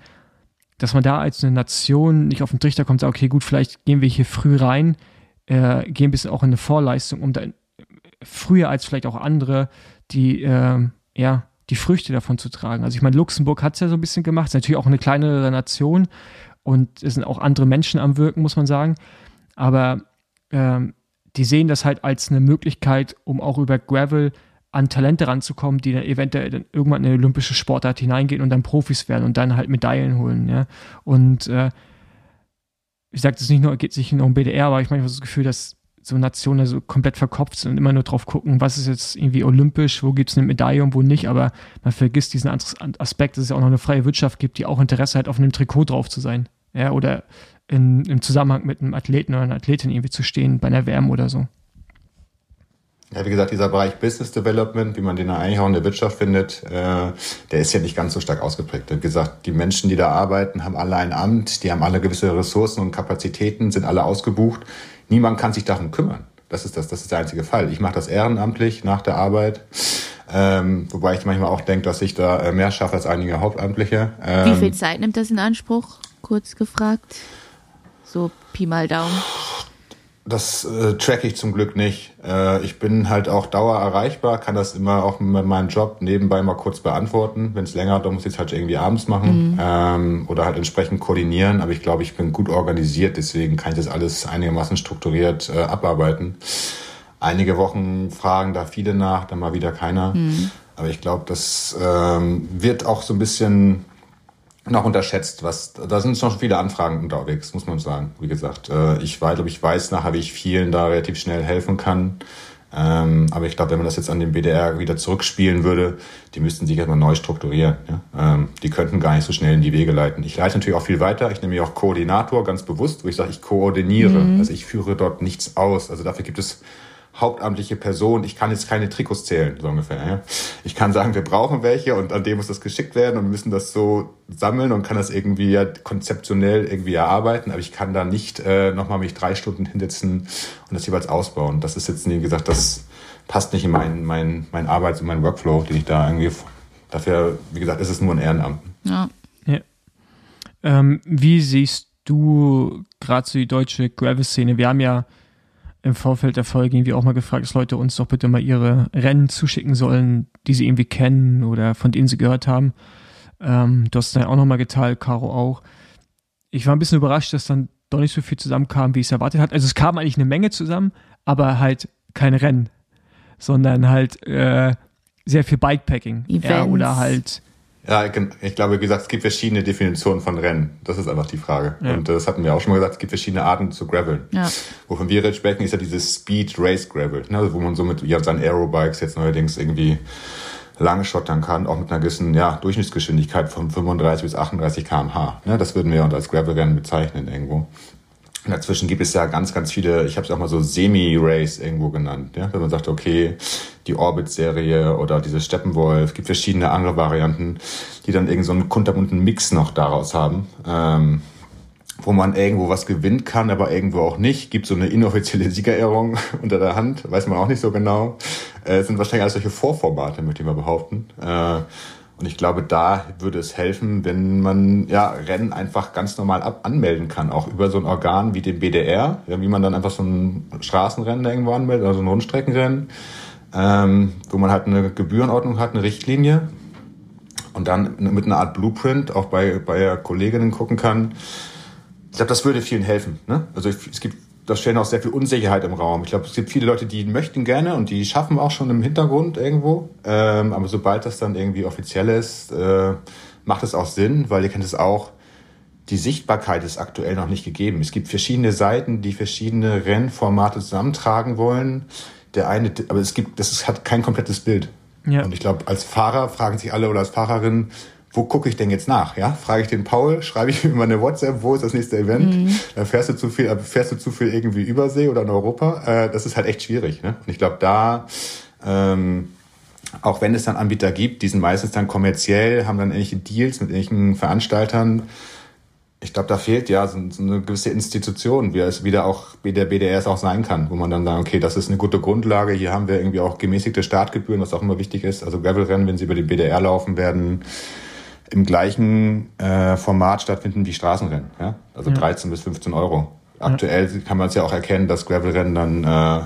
dass man da als eine Nation nicht auf den Trichter kommt, sagt, okay, gut, vielleicht gehen wir hier früh rein, äh, gehen ein bisschen auch in eine Vorleistung, um dann früher als vielleicht auch andere die, äh, ja, die Früchte davon zu tragen. Also ich meine, Luxemburg hat es ja so ein bisschen gemacht, ist natürlich auch eine kleinere Nation und es sind auch andere Menschen am Wirken, muss man sagen. Aber ähm, die sehen das halt als eine Möglichkeit, um auch über Gravel an Talente ranzukommen, die dann eventuell dann irgendwann in eine olympische Sportart hineingehen und dann Profis werden und dann halt Medaillen holen. Ja? Und äh, ich sage das nicht nur, geht sich nur um BDR, aber ich ich habe das Gefühl, dass so Nationen so komplett verkopft sind und immer nur drauf gucken, was ist jetzt irgendwie olympisch, wo gibt es eine Medaille und wo nicht, aber man vergisst diesen Aspekt, dass es ja auch noch eine freie Wirtschaft gibt, die auch Interesse hat, auf einem Trikot drauf zu sein. Ja, oder in, im Zusammenhang mit einem Athleten oder einer Athletin irgendwie zu stehen bei einer WM oder so. Ja, wie gesagt, dieser Bereich Business Development, wie man den eigentlich auch in der Wirtschaft findet, äh, der ist ja nicht ganz so stark ausgeprägt. Wie gesagt, die Menschen, die da arbeiten, haben alle ein Amt, die haben alle gewisse Ressourcen und Kapazitäten, sind alle ausgebucht. Niemand kann sich darum kümmern. Das ist das, das ist der einzige Fall. Ich mache das ehrenamtlich nach der Arbeit. Ähm, wobei ich manchmal auch denke, dass ich da äh, mehr schaffe als einige Hauptamtliche. Ähm, Wie viel Zeit nimmt das in Anspruch? Kurz gefragt. So Pi mal Daumen. Das äh, track ich zum Glück nicht. Äh, ich bin halt auch dauer erreichbar, kann das immer auch mit meinem Job nebenbei mal kurz beantworten. Wenn es länger dauert, muss ich es halt irgendwie abends machen mhm. ähm, oder halt entsprechend koordinieren. Aber ich glaube, ich bin gut organisiert, deswegen kann ich das alles einigermaßen strukturiert äh, abarbeiten. Einige Wochen fragen da viele nach, dann mal wieder keiner. Mhm. Aber ich glaube, das ähm, wird auch so ein bisschen noch unterschätzt, was da sind schon viele Anfragen unterwegs, muss man sagen. Wie gesagt, äh, ich weiß, glaube ich weiß nachher, wie ich vielen da relativ schnell helfen kann. Ähm, aber ich glaube, wenn man das jetzt an den BDR wieder zurückspielen würde, die müssten sich erstmal neu strukturieren. Ähm, die könnten gar nicht so schnell in die Wege leiten. Ich leite natürlich auch viel weiter. Ich nehme mich auch Koordinator ganz bewusst, wo ich sage, ich koordiniere. Mhm. Also ich führe dort nichts aus. Also dafür gibt es hauptamtliche Person. Ich kann jetzt keine Trikots zählen, so ungefähr. Ja. Ich kann sagen, wir brauchen welche und an dem muss das geschickt werden und wir müssen das so sammeln und kann das irgendwie ja konzeptionell irgendwie erarbeiten, aber ich kann da nicht äh, nochmal mich drei Stunden hinsetzen und das jeweils ausbauen. Das ist jetzt, wie gesagt, das passt nicht in meinen mein, mein Arbeits- und meinen Workflow, den ich da irgendwie, dafür, wie gesagt, ist es nur ein Ehrenamt. Ja. ja. Ähm, wie siehst du gerade so die deutsche Gravel-Szene? Wir haben ja im Vorfeld der Folge irgendwie auch mal gefragt, dass Leute uns doch bitte mal ihre Rennen zuschicken sollen, die sie irgendwie kennen oder von denen sie gehört haben. Ähm, du hast es dann auch nochmal geteilt, Caro auch. Ich war ein bisschen überrascht, dass dann doch nicht so viel zusammenkam, wie ich es erwartet hatte. Also es kam eigentlich eine Menge zusammen, aber halt kein Rennen, sondern halt äh, sehr viel Bikepacking. Events. Ja, oder halt ja, ich glaube, wie gesagt, es gibt verschiedene Definitionen von Rennen. Das ist einfach die Frage. Ja. Und das hatten wir auch schon mal gesagt, es gibt verschiedene Arten zu graveln. Ja. Wovon wir jetzt sprechen, ist ja dieses Speed Race Gravel, ne? also wo man so mit ja, seinen Aerobikes jetzt neuerdings irgendwie lange schottern kann, auch mit einer gewissen ja, Durchschnittsgeschwindigkeit von 35 bis 38 km/h. Ne? Das würden wir uns als Gravel-Rennen bezeichnen irgendwo. Und dazwischen gibt es ja ganz, ganz viele, ich habe es auch mal so Semi-Race irgendwo genannt. Ja? Wenn man sagt, okay, die Orbit-Serie oder dieses Steppenwolf, gibt verschiedene andere Varianten, die dann irgend so einen kunterbunten Mix noch daraus haben. Ähm, wo man irgendwo was gewinnen kann, aber irgendwo auch nicht. Gibt so eine inoffizielle Siegerehrung unter der Hand, weiß man auch nicht so genau. Äh, sind wahrscheinlich alles solche Vorformate, möchte ich mal behaupten. Äh, und ich glaube, da würde es helfen, wenn man ja Rennen einfach ganz normal ab anmelden kann, auch über so ein Organ wie den BDR, ja, wie man dann einfach so ein Straßenrennen irgendwo anmeldet, also ein Rundstreckenrennen, ähm, wo man halt eine Gebührenordnung hat, eine Richtlinie und dann mit einer Art Blueprint auch bei, bei Kolleginnen gucken kann. Ich glaube, das würde vielen helfen. Ne? Also es gibt das stellen auch sehr viel Unsicherheit im Raum. Ich glaube, es gibt viele Leute, die möchten gerne und die schaffen auch schon im Hintergrund irgendwo. Ähm, aber sobald das dann irgendwie offiziell ist, äh, macht es auch Sinn, weil ihr kennt es auch, die Sichtbarkeit ist aktuell noch nicht gegeben. Es gibt verschiedene Seiten, die verschiedene Rennformate zusammentragen wollen. Der eine, aber es gibt, das ist, hat kein komplettes Bild. Ja. Und ich glaube, als Fahrer fragen sich alle oder als Fahrerin, wo gucke ich denn jetzt nach? Ja, frage ich den Paul, schreibe ich ihm mal eine WhatsApp, wo ist das nächste Event? Mhm. Dann fährst du zu viel, äh, fährst du zu viel irgendwie Übersee oder in Europa. Äh, das ist halt echt schwierig. Ne? Und ich glaube, da ähm, auch wenn es dann Anbieter gibt, die sind meistens dann kommerziell, haben dann irgendwelche Deals mit irgendwelchen Veranstaltern. ich glaube, da fehlt ja so, so, eine gewisse Institution, wie es wieder auch wie der BDR auch sein kann, wo man dann sagt, okay, das ist eine gute Grundlage. Hier haben wir irgendwie auch gemäßigte Startgebühren, was auch immer wichtig ist. Also Gravelrennen, wenn sie über den BDR laufen, werden im gleichen äh, Format stattfinden wie Straßenrennen. Ja? Also ja. 13 bis 15 Euro. Aktuell ja. kann man es ja auch erkennen, dass Gravelrennen dann äh,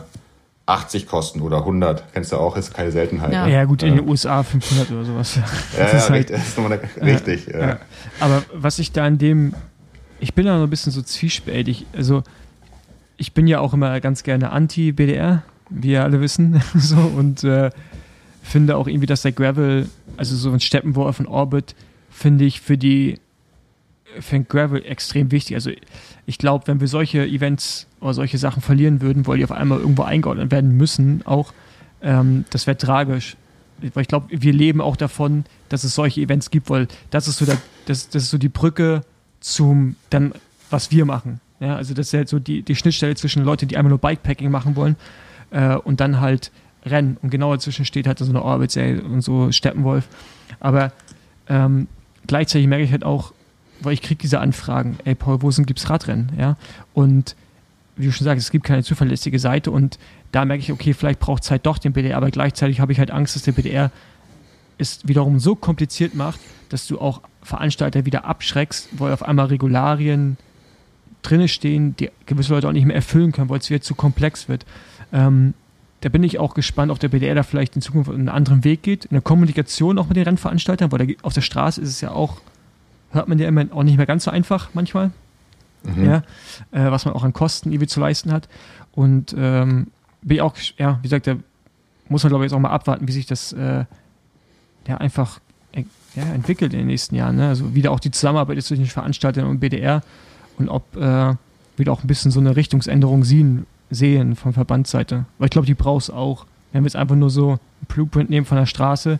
80 kosten oder 100. Kennst du auch, ist keine Seltenheit. Ja, ja gut, in den USA 500 oder sowas. Ja, ja, ist halt, ist eine, richtig. Ja. Aber was ich da in dem, ich bin da noch ein bisschen so zwiespältig. Also, ich bin ja auch immer ganz gerne anti-BDR, wie ihr alle wissen. so, und äh, finde auch irgendwie, dass der Gravel, also so ein Steppenwurf in Orbit, finde ich für die für Gravel extrem wichtig. Also ich glaube, wenn wir solche Events oder solche Sachen verlieren würden, weil die auf einmal irgendwo eingeordnet werden müssen, auch, ähm, das wäre tragisch. Weil ich glaube, wir leben auch davon, dass es solche Events gibt, weil das ist so, der, das, das ist so die Brücke zum, dann, was wir machen. Ja, also das ist halt so die, die Schnittstelle zwischen Leuten, die einmal nur Bikepacking machen wollen äh, und dann halt Rennen. Und genau dazwischen steht halt so eine Orbit und so Steppenwolf. Aber ähm, gleichzeitig merke ich halt auch, weil ich kriege diese Anfragen, ey Paul, wo sind, gibt's Radrennen, ja? Und wie du schon sagst, es gibt keine zuverlässige Seite und da merke ich, okay, vielleicht braucht es halt doch den BDR, aber gleichzeitig habe ich halt Angst, dass der BDR es wiederum so kompliziert macht, dass du auch Veranstalter wieder abschreckst, weil auf einmal Regularien drinne stehen, die gewisse Leute auch nicht mehr erfüllen können, weil es wieder zu komplex wird. Ähm, da bin ich auch gespannt, ob der BDR da vielleicht in Zukunft einen anderen Weg geht, in der Kommunikation auch mit den Rennveranstaltern, weil der, auf der Straße ist es ja auch hört man ja immer auch nicht mehr ganz so einfach manchmal. Mhm. Ja, äh, was man auch an Kosten irgendwie zu leisten hat. Und ähm, bin ich auch, ja, wie gesagt, da muss man glaube ich jetzt auch mal abwarten, wie sich das äh, ja einfach äh, ja, entwickelt in den nächsten Jahren. Ne? Also wieder auch die Zusammenarbeit ist zwischen den Veranstaltern und BDR und ob äh, wieder auch ein bisschen so eine Richtungsänderung sehen, sehen von Verbandsseite. Weil ich glaube, die brauchst auch. Wenn wir jetzt einfach nur so ein Blueprint nehmen von der Straße,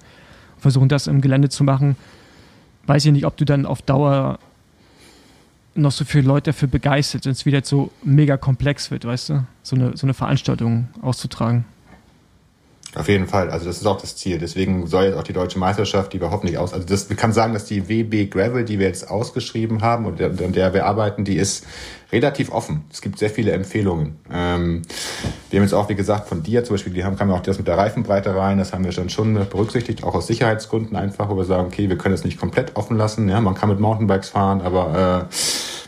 versuchen das im Gelände zu machen, weiß ich nicht, ob du dann auf Dauer noch so viele Leute dafür begeistert, wenn es wieder so mega komplex wird, weißt du, so eine, so eine Veranstaltung auszutragen. Auf jeden Fall, also das ist auch das Ziel. Deswegen soll jetzt auch die deutsche Meisterschaft, die wir hoffentlich aus, also das, man kann sagen, dass die WB Gravel, die wir jetzt ausgeschrieben haben und an der wir arbeiten, die ist relativ offen. Es gibt sehr viele Empfehlungen. Ähm, wir haben jetzt auch, wie gesagt, von dir zum Beispiel, die haben, kamen auch das mit der Reifenbreite rein, das haben wir dann schon berücksichtigt, auch aus Sicherheitsgründen einfach, wo wir sagen, okay, wir können es nicht komplett offen lassen. Ja, man kann mit Mountainbikes fahren, aber äh,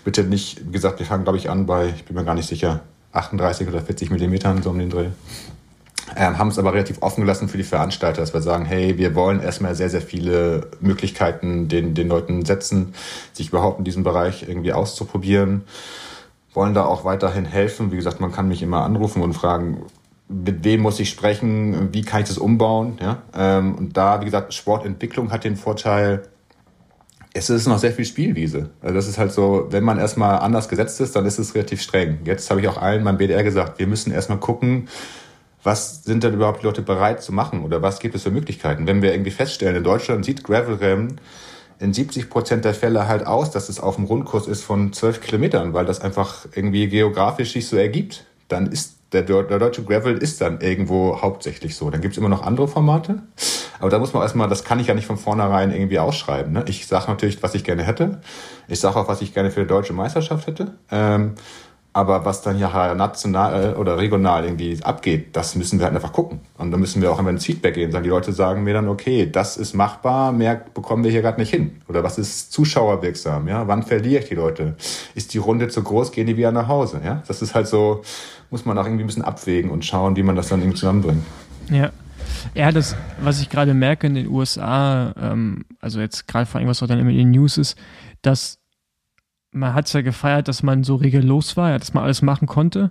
bitte nicht, wie gesagt, wir fangen, glaube ich, an bei, ich bin mir gar nicht sicher, 38 oder 40 Millimetern, so um den Dreh ähm, haben es aber relativ offen gelassen für die Veranstalter, dass wir sagen, hey, wir wollen erstmal sehr, sehr viele Möglichkeiten den, den Leuten setzen, sich überhaupt in diesem Bereich irgendwie auszuprobieren, wollen da auch weiterhin helfen. Wie gesagt, man kann mich immer anrufen und fragen, mit wem muss ich sprechen, wie kann ich das umbauen. Ja? Ähm, und da, wie gesagt, Sportentwicklung hat den Vorteil, es ist noch sehr viel Spielwiese. Also das ist halt so, wenn man erstmal anders gesetzt ist, dann ist es relativ streng. Jetzt habe ich auch allen beim BDR gesagt, wir müssen erstmal gucken, was sind denn überhaupt die Leute bereit zu machen oder was gibt es für Möglichkeiten? Wenn wir irgendwie feststellen, in Deutschland sieht Gravelrennen in 70 Prozent der Fälle halt aus, dass es auf dem Rundkurs ist von 12 Kilometern, weil das einfach irgendwie geografisch sich so ergibt, dann ist der, der deutsche Gravel ist dann irgendwo hauptsächlich so. Dann gibt's immer noch andere Formate. Aber da muss man erstmal, das kann ich ja nicht von vornherein irgendwie ausschreiben. Ne? Ich sage natürlich, was ich gerne hätte. Ich sage auch, was ich gerne für die deutsche Meisterschaft hätte. Ähm, aber was dann ja national oder regional irgendwie abgeht, das müssen wir halt einfach gucken. Und da müssen wir auch immer ins Feedback gehen. Sagen die Leute sagen mir dann, okay, das ist machbar, mehr bekommen wir hier gerade nicht hin. Oder was ist zuschauerwirksam? Ja, wann verliere ich die Leute? Ist die Runde zu groß, gehen die wieder nach Hause? Ja, das ist halt so, muss man auch irgendwie ein bisschen abwägen und schauen, wie man das dann irgendwie zusammenbringt. Ja. Ja, das, was ich gerade merke in den USA, ähm, also jetzt gerade vor allem, was auch dann immer in den News ist, dass man hat es ja gefeiert, dass man so regellos war, ja, dass man alles machen konnte.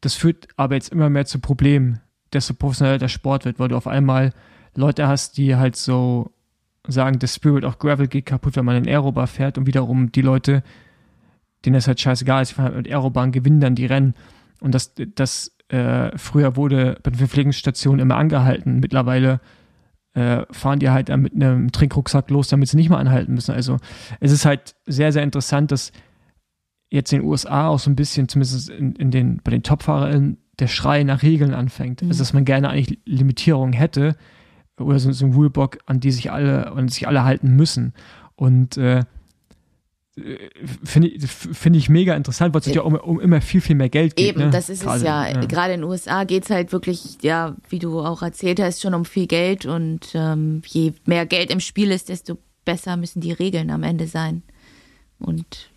Das führt aber jetzt immer mehr zu Problemen, desto professioneller der Sport wird, weil du auf einmal Leute hast, die halt so sagen, der Spirit of Gravel geht kaputt, wenn man in Aerobar fährt und wiederum die Leute, denen das halt scheißegal ist, die fahren halt mit Aerobahn, gewinnen dann die Rennen. Und das, das äh, früher wurde bei den Verpflegungsstationen immer angehalten. Mittlerweile äh, fahren die halt mit einem Trinkrucksack los, damit sie nicht mehr anhalten müssen. Also es ist halt sehr, sehr interessant, dass jetzt in den USA auch so ein bisschen, zumindest in, in den, bei den Topfahrern, der Schrei nach Regeln anfängt. Mhm. Also dass man gerne eigentlich Limitierungen hätte oder so, so ein Rulebook, an die sich alle, an sich alle halten müssen. Und äh, finde ich, find ich mega interessant, weil es ja um, um, immer viel, viel mehr Geld geht. Eben, ne? das ist Gerade, es ja. ja. Gerade in den USA geht es halt wirklich, ja, wie du auch erzählt hast, schon um viel Geld und ähm, je mehr Geld im Spiel ist, desto besser müssen die Regeln am Ende sein. Und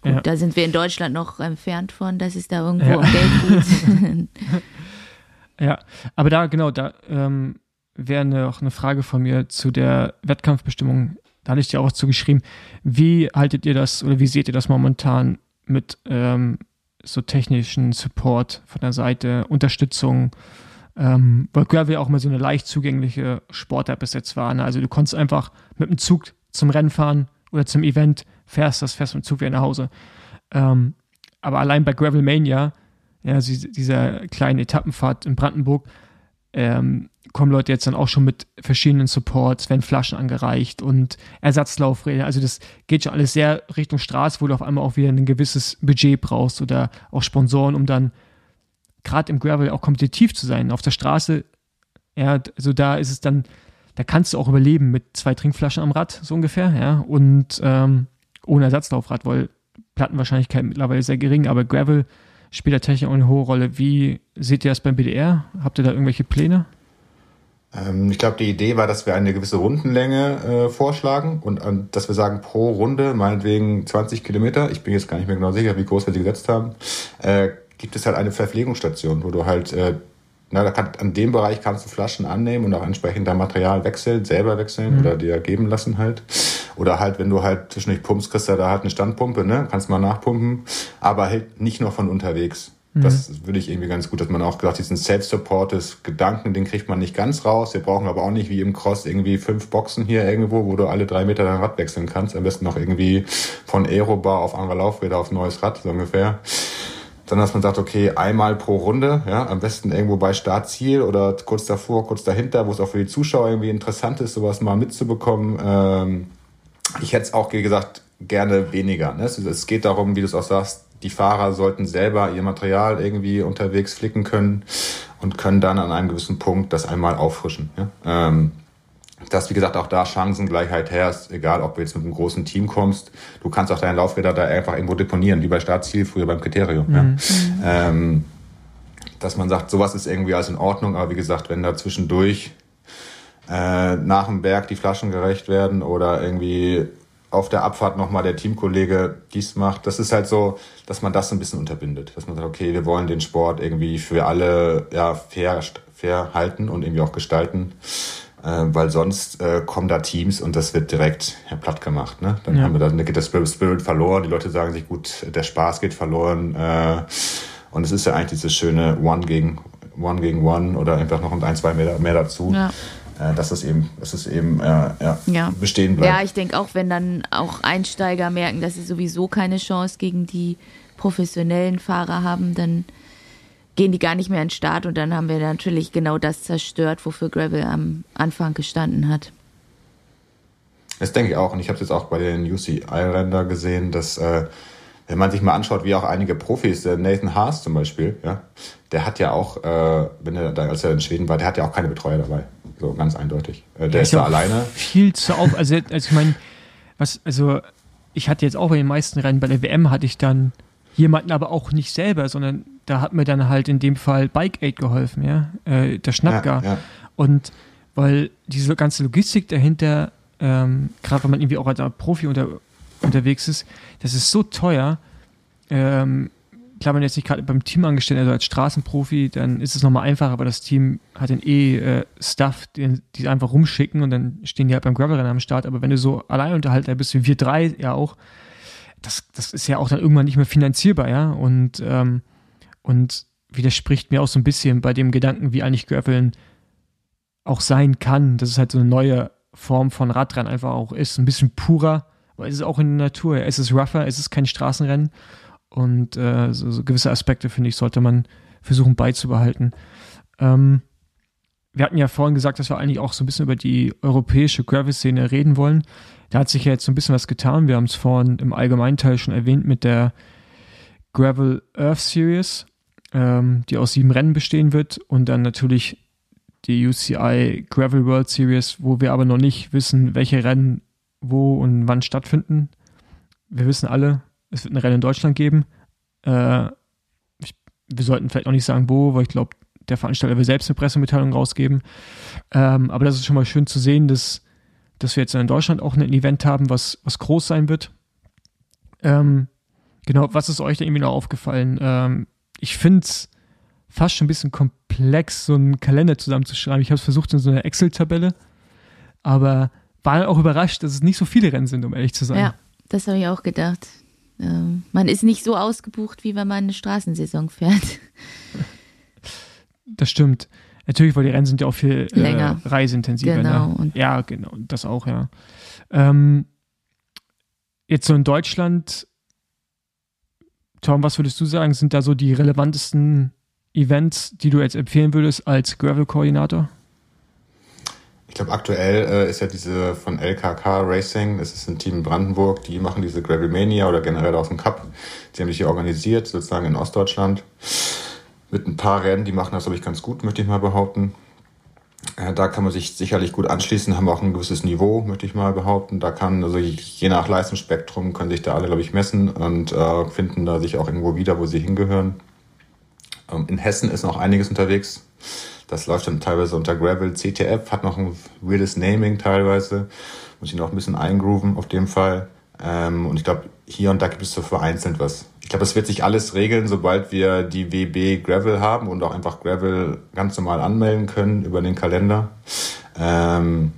gut, ja. da sind wir in Deutschland noch entfernt von, dass es da irgendwo ja. um Geld geht. ja, aber da, genau, da ähm, wäre noch eine Frage von mir zu der Wettkampfbestimmung da hatte ich dir auch zugeschrieben. Wie haltet ihr das oder wie seht ihr das momentan mit ähm, so technischen Support von der Seite, Unterstützung? Ähm, weil Gravel auch mal so eine leicht zugängliche Sportart bis jetzt war. Ne? Also du konntest einfach mit dem Zug zum Rennen fahren oder zum Event, fährst das, fährst mit dem Zug wieder nach Hause. Ähm, aber allein bei Gravelmania, ja, dieser kleinen Etappenfahrt in Brandenburg, ähm, kommen Leute jetzt dann auch schon mit verschiedenen Supports, werden Flaschen angereicht und Ersatzlaufräder. Also das geht schon alles sehr Richtung Straße, wo du auf einmal auch wieder ein gewisses Budget brauchst oder auch Sponsoren, um dann gerade im Gravel auch kompetitiv zu sein. Auf der Straße, ja, also da ist es dann, da kannst du auch überleben mit zwei Trinkflaschen am Rad, so ungefähr, ja, und ähm, ohne Ersatzlaufrad, weil Plattenwahrscheinlichkeit mittlerweile sehr gering, aber Gravel spielt da Technik auch eine hohe Rolle. Wie seht ihr das beim BDR? Habt ihr da irgendwelche Pläne? Ähm, ich glaube, die Idee war, dass wir eine gewisse Rundenlänge äh, vorschlagen und äh, dass wir sagen, pro Runde, meinetwegen 20 Kilometer, ich bin jetzt gar nicht mehr genau sicher, wie groß wir sie gesetzt haben, äh, gibt es halt eine Verpflegungsstation, wo du halt, äh, na, da kann, an dem Bereich kannst du Flaschen annehmen und auch entsprechend dein Material wechseln, selber wechseln mhm. oder dir geben lassen halt. Oder halt, wenn du halt zwischendurch pumpst, kriegst du da halt eine Standpumpe, ne? Kannst mal nachpumpen, aber halt nicht nur von unterwegs. Das mhm. würde ich irgendwie ganz gut, dass man auch gesagt, diesen Self-Support des Gedanken, den kriegt man nicht ganz raus. Wir brauchen aber auch nicht wie im Cross irgendwie fünf Boxen hier irgendwo, wo du alle drei Meter dein Rad wechseln kannst. Am besten noch irgendwie von Aerobar auf andere Laufräder auf neues Rad, so ungefähr. Dann, dass man sagt, okay, einmal pro Runde, ja, am besten irgendwo bei Startziel oder kurz davor, kurz dahinter, wo es auch für die Zuschauer irgendwie interessant ist, sowas mal mitzubekommen. Ähm, ich hätte es auch, wie gesagt, gerne weniger. Ne? Es geht darum, wie du es auch sagst, die Fahrer sollten selber ihr Material irgendwie unterwegs flicken können und können dann an einem gewissen Punkt das einmal auffrischen. Ja? Ähm, dass, wie gesagt, auch da Chancengleichheit herrscht, egal ob du jetzt mit einem großen Team kommst, du kannst auch deine Laufräder da einfach irgendwo deponieren, wie bei Startziel, früher beim Kriterium. Mhm. Ja? Ähm, dass man sagt, sowas ist irgendwie alles in Ordnung, aber wie gesagt, wenn da zwischendurch äh, nach dem Berg die Flaschen gerecht werden oder irgendwie auf der Abfahrt nochmal der Teamkollege dies macht. Das ist halt so, dass man das so ein bisschen unterbindet. Dass man sagt, okay, wir wollen den Sport irgendwie für alle ja, fair, fair halten und irgendwie auch gestalten. Äh, weil sonst äh, kommen da Teams und das wird direkt ja, platt gemacht. Ne? Dann ja. haben wir da, dann geht der Spirit verloren, die Leute sagen sich, gut, der Spaß geht verloren. Äh, und es ist ja eigentlich dieses schöne One gegen One gegen One oder einfach noch ein, zwei mehr, mehr dazu. Ja dass es eben, dass es eben äh, ja, ja. bestehen bleibt. Ja, ich denke auch, wenn dann auch Einsteiger merken, dass sie sowieso keine Chance gegen die professionellen Fahrer haben, dann gehen die gar nicht mehr an den Start und dann haben wir natürlich genau das zerstört, wofür Gravel am Anfang gestanden hat. Das denke ich auch und ich habe es jetzt auch bei den UCI-Ränder gesehen, dass äh, wenn man sich mal anschaut, wie auch einige Profis, der Nathan Haas zum Beispiel, ja, der hat ja auch, äh, wenn er da, als er in Schweden war, der hat ja auch keine Betreuer dabei. So ganz eindeutig. Äh, der ja, ist, da alleine. Viel zu auf. Also, also ich meine, was, also ich hatte jetzt auch bei den meisten Rennen, bei der WM hatte ich dann jemanden aber auch nicht selber, sondern da hat mir dann halt in dem Fall Bike Aid geholfen, ja, äh, der Schnappgar. Ja, ja. Und weil diese ganze Logistik dahinter, ähm, gerade wenn man irgendwie auch als Profi unter, unterwegs ist, das ist so teuer. Ähm, klar, wenn jetzt nicht gerade beim Team angestellt, also als Straßenprofi, dann ist es nochmal einfacher, aber das Team hat den eh äh, Stuff, den, die einfach rumschicken und dann stehen die halt beim Gravelrennen am Start. Aber wenn du so allein unterhalten bist, wie wir drei ja auch, das, das ist ja auch dann irgendwann nicht mehr finanzierbar, ja. Und, ähm, und widerspricht mir auch so ein bisschen bei dem Gedanken, wie eigentlich Graveln auch sein kann, dass es halt so eine neue Form von Radrennen einfach auch ist. Ein bisschen purer, aber es ist auch in der Natur. Es ist rougher, es ist kein Straßenrennen. Und äh, so, so gewisse Aspekte, finde ich, sollte man versuchen beizubehalten. Ähm, wir hatten ja vorhin gesagt, dass wir eigentlich auch so ein bisschen über die europäische Gravel-Szene reden wollen. Da hat sich ja jetzt so ein bisschen was getan. Wir haben es vorhin im allgemeinen Teil schon erwähnt mit der Gravel Earth Series, ähm, die aus sieben Rennen bestehen wird und dann natürlich die UCI Gravel World Series, wo wir aber noch nicht wissen, welche Rennen wo und wann stattfinden wir wissen alle, es wird ein Rennen in Deutschland geben. Äh, ich, wir sollten vielleicht auch nicht sagen, wo, weil ich glaube, der Veranstalter will selbst eine Pressemitteilung rausgeben. Ähm, aber das ist schon mal schön zu sehen, dass, dass wir jetzt in Deutschland auch ein Event haben, was, was groß sein wird. Ähm, genau, was ist euch da irgendwie noch aufgefallen? Ähm, ich finde es fast schon ein bisschen komplex, so einen Kalender zusammenzuschreiben. Ich habe es versucht in so einer Excel-Tabelle, aber war auch überrascht, dass es nicht so viele Rennen sind, um ehrlich zu sein. Ja, das habe ich auch gedacht. Ähm, man ist nicht so ausgebucht, wie wenn man eine Straßensaison fährt. Das stimmt. Natürlich, weil die Rennen sind ja auch viel äh, Länger. Äh, reiseintensiver. Genau. Ne? Ja, genau, das auch, ja. Ähm, jetzt so in Deutschland, Tom, was würdest du sagen, sind da so die relevantesten Events, die du jetzt empfehlen würdest als Gravel-Koordinator? Ich glaube, aktuell äh, ist ja diese von LKK Racing, das ist ein Team in Brandenburg, die machen diese Gravelmania oder generell aus dem Cup. Die haben sich hier organisiert, sozusagen in Ostdeutschland, mit ein paar Rennen, die machen das, glaube ich, ganz gut, möchte ich mal behaupten. Äh, da kann man sich sicherlich gut anschließen, haben auch ein gewisses Niveau, möchte ich mal behaupten. Da kann, also je nach Leistungsspektrum können sich da alle, glaube ich, messen und äh, finden da sich auch irgendwo wieder, wo sie hingehören. Ähm, in Hessen ist noch einiges unterwegs. Das läuft dann teilweise unter Gravel. CTF hat noch ein weirdes Naming teilweise. Muss ich noch ein bisschen eingrooven auf dem Fall. Ähm, und ich glaube, hier und da gibt es so vereinzelt was. Ich glaube, es wird sich alles regeln, sobald wir die WB Gravel haben und auch einfach Gravel ganz normal anmelden können über den Kalender. Ähm,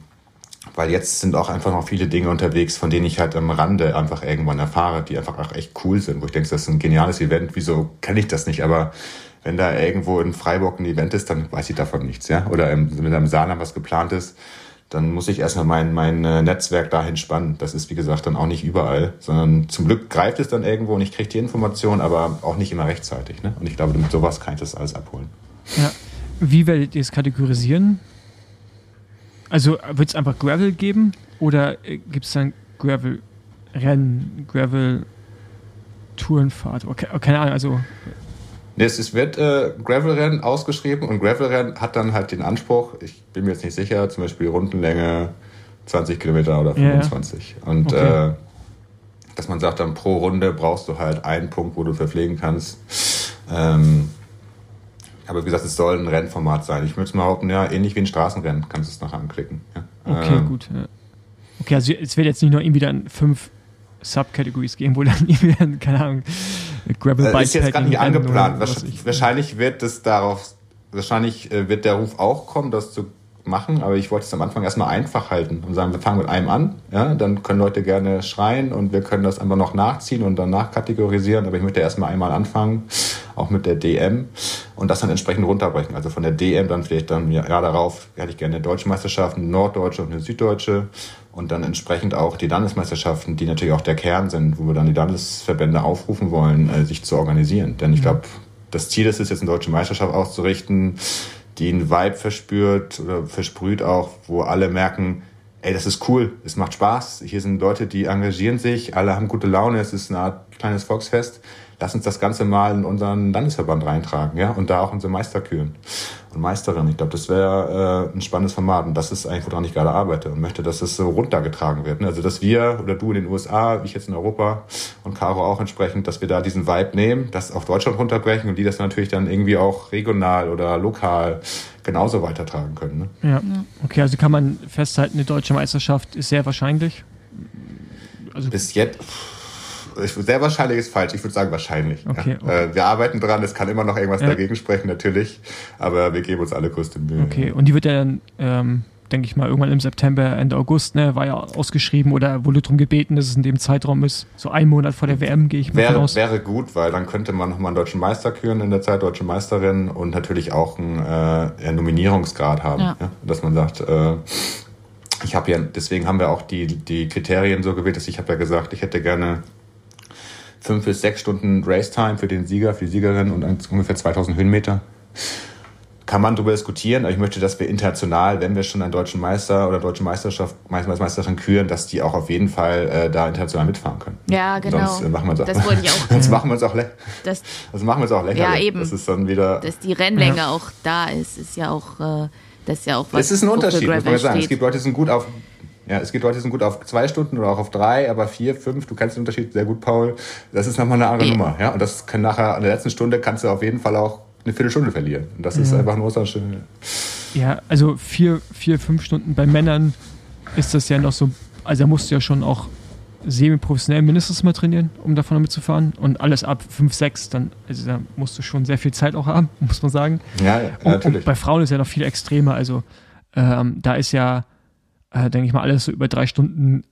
weil jetzt sind auch einfach noch viele Dinge unterwegs, von denen ich halt am Rande einfach irgendwann erfahre, die einfach auch echt cool sind, wo ich denke, das ist ein geniales Event, wieso kenne ich das nicht? Aber wenn da irgendwo in Freiburg ein Event ist, dann weiß ich davon nichts, ja. Oder im, da im Saarland was geplant ist, dann muss ich erstmal mein, mein äh, Netzwerk dahin spannen. Das ist, wie gesagt, dann auch nicht überall, sondern zum Glück greift es dann irgendwo und ich kriege die Information, aber auch nicht immer rechtzeitig. Ne? Und ich glaube, mit sowas kann ich das alles abholen. Ja. Wie werdet ihr es kategorisieren? Also wird es einfach Gravel geben oder äh, gibt es dann Gravel-Rennen, Gravel-Tourenfahrt? Okay, keine Ahnung, also es wird äh, Gravelrennen ausgeschrieben und Gravelrennen hat dann halt den Anspruch, ich bin mir jetzt nicht sicher, zum Beispiel Rundenlänge 20 Kilometer oder 25. Ja. Und okay. äh, dass man sagt, dann pro Runde brauchst du halt einen Punkt, wo du verpflegen kannst. Ähm, aber wie gesagt, es soll ein Rennformat sein. Ich würde es mal behaupten, ja, ähnlich wie ein Straßenrennen, kannst du es nachher anklicken. Ja. Okay, ähm, gut. Ja. Okay, also es wird jetzt nicht nur irgendwie dann fünf Subcategories geben, wo dann irgendwie, keine Ahnung, Gravel Bike ist jetzt gerade nicht angeplant. Wahrscheinlich, wahrscheinlich wird es darauf, wahrscheinlich äh, wird der Ruf auch kommen, das zu machen, aber ich wollte es am Anfang erstmal einfach halten und sagen, wir fangen mit einem an, ja, dann können Leute gerne schreien und wir können das einfach noch nachziehen und dann nachkategorisieren, aber ich möchte erstmal einmal anfangen, auch mit der DM und das dann entsprechend runterbrechen. Also von der DM dann vielleicht dann, ja, darauf hätte ich gerne eine deutsche Meisterschaft, eine norddeutsche und eine süddeutsche und dann entsprechend auch die Landesmeisterschaften, die natürlich auch der Kern sind, wo wir dann die Landesverbände aufrufen wollen, äh, sich zu organisieren. Denn ich glaube, das Ziel ist es, jetzt eine deutsche Meisterschaft auszurichten, die einen Vibe verspürt oder versprüht auch, wo alle merken, ey, das ist cool, es macht Spaß, hier sind Leute, die engagieren sich, alle haben gute Laune, es ist eine Art kleines Volksfest lass uns das Ganze mal in unseren Landesverband reintragen, ja, und da auch unsere Meister küren und Meisterinnen. Ich glaube, das wäre äh, ein spannendes Format und das ist eigentlich, woran ich gerade arbeite und möchte, dass es so runtergetragen wird. Ne? Also, dass wir oder du in den USA, ich jetzt in Europa und Caro auch entsprechend, dass wir da diesen Vibe nehmen, das auf Deutschland runterbrechen und die das natürlich dann irgendwie auch regional oder lokal genauso weitertragen können. Ne? Ja, okay, also kann man festhalten, eine deutsche Meisterschaft ist sehr wahrscheinlich. Also Bis jetzt sehr wahrscheinlich ist falsch. Ich würde sagen wahrscheinlich. Okay, ja. okay. Äh, wir arbeiten dran. Es kann immer noch irgendwas ja. dagegen sprechen, natürlich. Aber wir geben uns alle größte Mühe. Okay, und die wird ja dann, ähm, denke ich mal, irgendwann im September, Ende August, ne, war ja ausgeschrieben oder wurde darum gebeten, dass es in dem Zeitraum ist. So ein Monat vor der WM gehe ich mal wäre, aus. Wäre gut, weil dann könnte man nochmal einen deutschen Meister küren in der Zeit, deutsche Meisterin und natürlich auch einen, äh, einen Nominierungsgrad haben. Ja. Dass man sagt, äh, ich habe ja, deswegen haben wir auch die, die Kriterien so gewählt, dass ich habe ja gesagt, ich hätte gerne fünf bis sechs Stunden Racetime für den Sieger, für die Siegerin und ungefähr 2000 Höhenmeter. Kann man darüber diskutieren, aber ich möchte, dass wir international, wenn wir schon einen deutschen Meister oder deutsche Meisterschaft, Meisterin küren, dass die auch auf jeden Fall äh, da international mitfahren können. Ja, genau. Sonst äh, machen wir es auch. Das wollte ich auch. Sonst machen wir es auch, das, also machen wir es auch lächerlich. Ja, eben. Das ist dann wieder. Dass die Rennlänge ja. auch da ist, ist ja auch, äh, das ist ja auch was. Es ist ein Unterschied, muss man sagen. Es gibt Leute, die sind gut auf Ja, es gibt Leute, die sind gut auf zwei Stunden oder auch auf drei, aber vier, fünf, du kennst den Unterschied sehr gut, Paul. Das ist nochmal eine andere ja. Nummer. Ja? Und das kann nachher, an der letzten Stunde kannst du auf jeden Fall auch eine Viertelstunde verlieren. Und das ja. ist einfach nur so schön. Ja, also vier, vier, fünf Stunden bei Männern ist das ja noch so, also da musst du ja schon auch semi-professionell mindestens mal trainieren, um davon mitzufahren. Und alles ab 5, 6, dann, also da musst du schon sehr viel Zeit auch haben, muss man sagen. Ja, ja natürlich. Und, und bei Frauen ist ja noch viel extremer. Also ähm, da ist ja, äh, denke ich mal, alles so über drei Stunden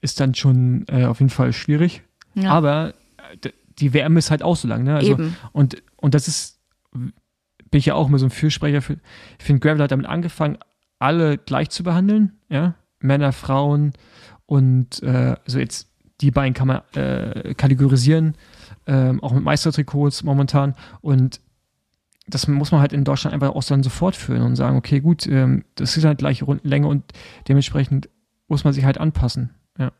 ist dann schon äh, auf jeden Fall schwierig. Ja. Aber äh, die WM ist halt auch so lang, ne? Also, Eben. Und, und das ist, bin ich ja auch immer so ein Fürsprecher für. Ich finde, Gravel hat damit angefangen, alle gleich zu behandeln, ja. Männer, Frauen, und äh, also jetzt die beiden kann man äh, kategorisieren, ähm, auch mit Meistertrikots momentan. Und das muss man halt in Deutschland einfach auch dann sofort führen und sagen, okay, gut, ähm, das ist halt gleiche Rundenlänge und dementsprechend muss man sich halt anpassen. Ja.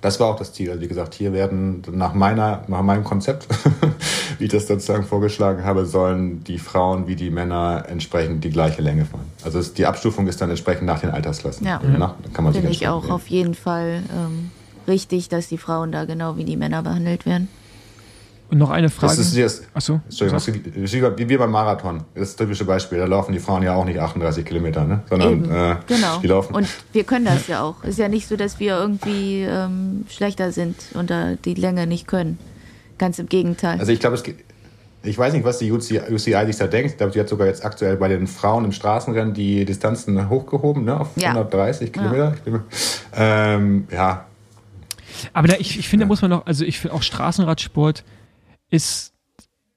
Das war auch das Ziel. Also wie gesagt, hier werden nach meiner, nach meinem Konzept, wie ich das sozusagen vorgeschlagen habe, sollen die Frauen wie die Männer entsprechend die gleiche Länge fahren. Also es, die Abstufung ist dann entsprechend nach den Altersklassen. Ja, mhm. nach, kann man Finde ich auch nehmen. auf jeden Fall ähm, richtig, dass die Frauen da genau wie die Männer behandelt werden. Und noch eine Frage. Das ist jetzt, Achso, Entschuldigung, wie wir beim Marathon. Das ist das typische Beispiel. Da laufen die Frauen ja auch nicht 38 Kilometer, ne? sondern äh, genau. die laufen. Und wir können das ja auch. Ist ja nicht so, dass wir irgendwie ähm, schlechter sind und da die Länge nicht können. Ganz im Gegenteil. Also ich glaube, es geht. Ich weiß nicht, was die UCI, UCI sich da denkt. Ich glaube, die hat sogar jetzt aktuell bei den Frauen im Straßenrennen die Distanzen hochgehoben, ne, auf ja. 130 Kilometer. Ja. Ähm, ja. Aber da, ich, ich finde, da muss man noch, also ich finde auch Straßenradsport, ist,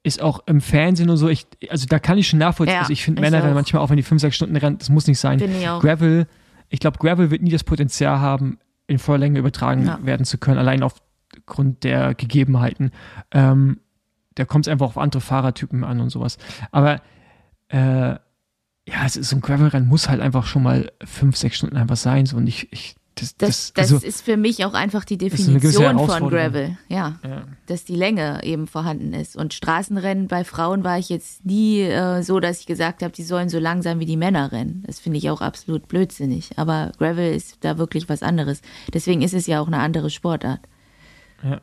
ist auch im Fernsehen und so, ich, also da kann ich schon nachvollziehen. Ja, also ich finde Männer dann manchmal auch, wenn die fünf, sechs Stunden rennen, das muss nicht sein. Ich auch. Gravel, ich glaube, Gravel wird nie das Potenzial haben, in voller Länge übertragen ja. werden zu können, allein aufgrund der Gegebenheiten. Ähm, da kommt es einfach auf andere Fahrertypen an und sowas. Aber äh, ja, es ist so ein Gravel-Rennen muss halt einfach schon mal fünf, sechs Stunden einfach sein. So. Und ich, ich das, das, das also, ist für mich auch einfach die Definition von Gravel. Ja, ja, Dass die Länge eben vorhanden ist. Und Straßenrennen bei Frauen war ich jetzt nie äh, so, dass ich gesagt habe, die sollen so lang sein wie die Männer rennen. Das finde ich auch absolut blödsinnig. Aber Gravel ist da wirklich was anderes. Deswegen ist es ja auch eine andere Sportart. Ja.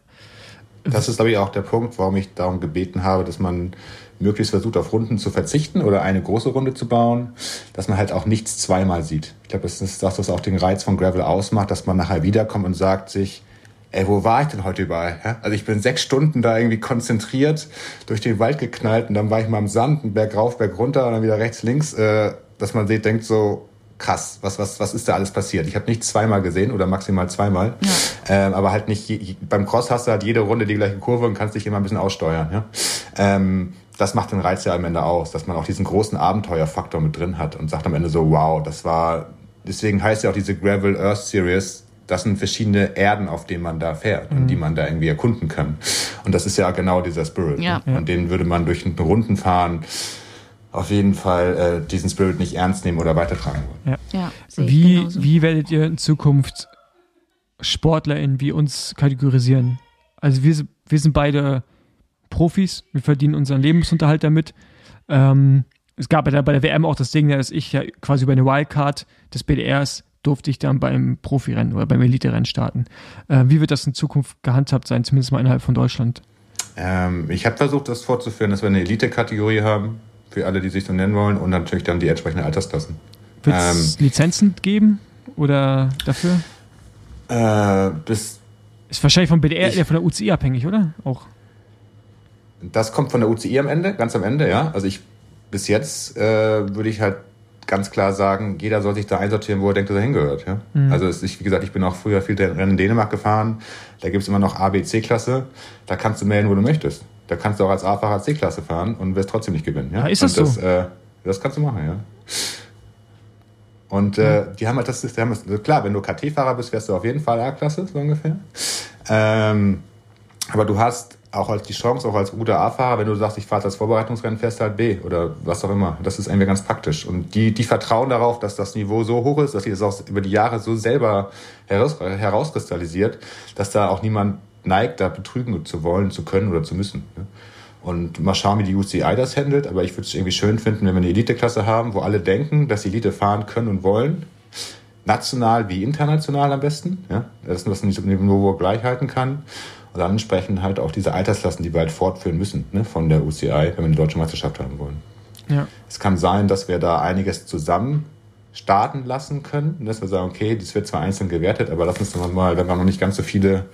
Das ist, glaube ich, auch der Punkt, warum ich darum gebeten habe, dass man möglichst versucht, auf Runden zu verzichten oder eine große Runde zu bauen, dass man halt auch nichts zweimal sieht. Ich glaube, das ist das, was auch den Reiz von Gravel ausmacht, dass man nachher wiederkommt und sagt sich, ey, wo war ich denn heute überall? Also ich bin sechs Stunden da irgendwie konzentriert durch den Wald geknallt und dann war ich mal im Sand, einen Berg rauf, Berg runter und dann wieder rechts, links, äh, dass man sieht, denkt so, krass, was, was, was ist da alles passiert? Ich habe nicht zweimal gesehen oder maximal zweimal, ja. ähm, aber halt nicht, beim Cross hast du halt jede Runde die gleiche Kurve und kannst dich immer ein bisschen aussteuern. Ja? Ähm, das macht den Reiz ja am Ende aus, dass man auch diesen großen Abenteuerfaktor mit drin hat und sagt am Ende so, wow, das war, deswegen heißt ja auch diese Gravel Earth Series, das sind verschiedene Erden, auf denen man da fährt mhm. und die man da irgendwie erkunden kann. Und das ist ja genau dieser Spirit. Ja. Ne? Und den würde man durch Runden fahren auf jeden Fall äh, diesen Spirit nicht ernst nehmen oder weitertragen wollen. Ja. ja wie, wie werdet ihr in Zukunft SportlerInnen wie uns kategorisieren? Also wir, wir sind beide Profis, wir verdienen unseren Lebensunterhalt damit. Ähm, es gab ja bei der WM auch das Ding, dass ich ja quasi über eine Wildcard des BDRs durfte ich dann beim Profirennen oder beim Elite-Rennen starten. Äh, wie wird das in Zukunft gehandhabt sein, zumindest mal innerhalb von Deutschland? Ähm, ich habe versucht, das fortzuführen, dass wir eine Elite-Kategorie haben, für alle, die sich so nennen wollen, und natürlich dann die entsprechenden Altersklassen. Wird es ähm, Lizenzen geben oder dafür? Äh, bis ist wahrscheinlich vom BDR, ich, von der UCI abhängig, oder? Auch. Das kommt von der UCI am Ende, ganz am Ende, ja. Also ich bis jetzt äh, würde ich halt ganz klar sagen, jeder soll sich da einsortieren, wo er denkt, dass er hingehört. Ja? Mhm. Also ich, wie gesagt, ich bin auch früher viel Rennen in Dänemark gefahren. Da gibt es immer noch A, B, C-Klasse. Da kannst du melden, wo du möchtest. Da kannst du auch als A-Fahrer C-Klasse fahren und wirst trotzdem nicht gewinnen. Ja, ja ist das, das so? Äh, das kannst du machen, ja. Und äh, die haben halt das System, also klar, wenn du KT-Fahrer bist, wärst du auf jeden Fall A-Klasse, so ungefähr. Ähm, aber du hast auch als die Chance, auch als guter A-Fahrer, wenn du sagst, ich fahre als Vorbereitungsrennen, fährst halt B oder was auch immer. Das ist irgendwie ganz praktisch. Und die, die vertrauen darauf, dass das Niveau so hoch ist, dass sich das auch über die Jahre so selber heraus, herauskristallisiert, dass da auch niemand neigt, da betrügen zu wollen, zu können oder zu müssen. Und mal schauen, wie die UCI das handelt. Aber ich würde es irgendwie schön finden, wenn wir eine Elite-Klasse haben, wo alle denken, dass sie Elite fahren können und wollen national wie international am besten, ja, das nicht Niveau gleich halten kann. Und dann entsprechend halt auch diese Altersklassen, die wir halt fortführen müssen ne, von der UCI, wenn wir eine deutsche Meisterschaft haben wollen. Ja. Es kann sein, dass wir da einiges zusammen starten lassen können, dass wir sagen, okay, das wird zwar einzeln gewertet, aber lass uns doch mal, wenn wir noch nicht ganz so viele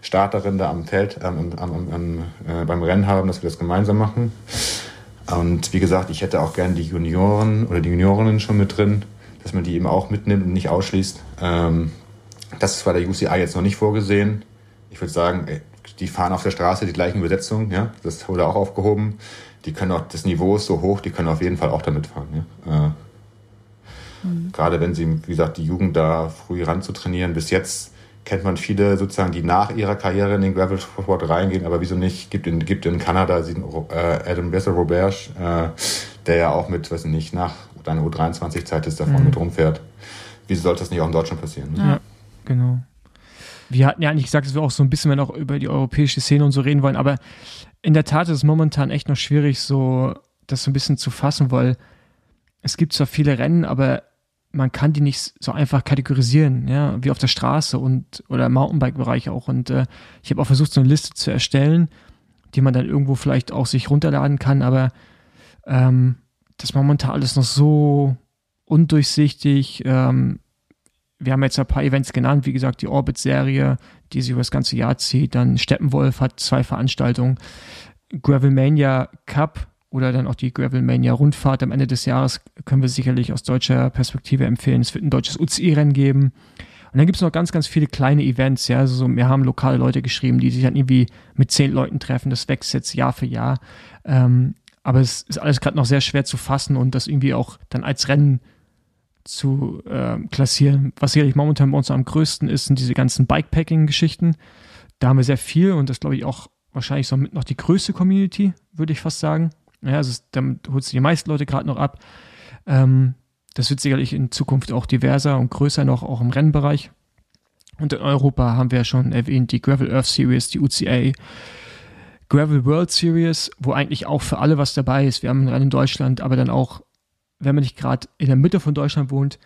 Starterinnen da am Feld, ähm, am, am, äh, beim Rennen haben, dass wir das gemeinsam machen. Und wie gesagt, ich hätte auch gerne die Junioren oder die Juniorinnen schon mit drin, dass man die eben auch mitnimmt und nicht ausschließt. Ähm, das ist bei der UCI jetzt noch nicht vorgesehen. Ich würde sagen, die fahren auf der Straße die gleichen Übersetzungen, ja, das wurde auch aufgehoben. Die können auch, das Niveau ist so hoch, die können auf jeden Fall auch damit fahren. Ja. Äh, mhm. Gerade wenn sie, wie gesagt, die Jugend da früh ranzutrainieren. Bis jetzt kennt man viele sozusagen, die nach ihrer Karriere in den Gravel-Sport reingehen, aber wieso nicht? Gibt in, gibt in Kanada äh, Adam Besser Robert, äh, der ja auch mit, weiß ich nicht, nach deiner U23-Zeit ist, davon mhm. mit rumfährt. Wieso sollte das nicht auch in Deutschland passieren? Ne? Ja, genau. Wir hatten ja eigentlich gesagt, dass wir auch so ein bisschen mehr noch über die europäische Szene und so reden wollen, aber in der Tat ist es momentan echt noch schwierig, so das so ein bisschen zu fassen, weil es gibt zwar viele Rennen, aber man kann die nicht so einfach kategorisieren, ja, wie auf der Straße und oder Mountainbike-Bereich auch. Und äh, ich habe auch versucht, so eine Liste zu erstellen, die man dann irgendwo vielleicht auch sich runterladen kann, aber ähm, das momentan alles noch so undurchsichtig. Ähm, wir haben jetzt ein paar Events genannt, wie gesagt, die Orbit-Serie, die sich über das ganze Jahr zieht. Dann Steppenwolf hat zwei Veranstaltungen. Gravelmania Cup oder dann auch die Gravelmania Rundfahrt am Ende des Jahres können wir sicherlich aus deutscher Perspektive empfehlen. Es wird ein deutsches UCI-Rennen geben. Und dann gibt es noch ganz, ganz viele kleine Events, ja. Also so, wir haben lokale Leute geschrieben, die sich dann irgendwie mit zehn Leuten treffen. Das wächst jetzt Jahr für Jahr. Ähm, aber es ist alles gerade noch sehr schwer zu fassen und das irgendwie auch dann als Rennen zu äh, klassieren. Was sicherlich momentan bei uns am größten ist, sind diese ganzen Bikepacking-Geschichten. Da haben wir sehr viel und das glaube ich auch wahrscheinlich so noch die größte Community, würde ich fast sagen. Ja, also damit holst du die meisten Leute gerade noch ab. Ähm, das wird sicherlich in Zukunft auch diverser und größer noch, auch im Rennbereich. Und in Europa haben wir ja schon erwähnt, die Gravel Earth Series, die UCA, Gravel World Series, wo eigentlich auch für alle was dabei ist. Wir haben ein Rennen in Deutschland, aber dann auch, wenn man nicht gerade in der Mitte von Deutschland wohnt,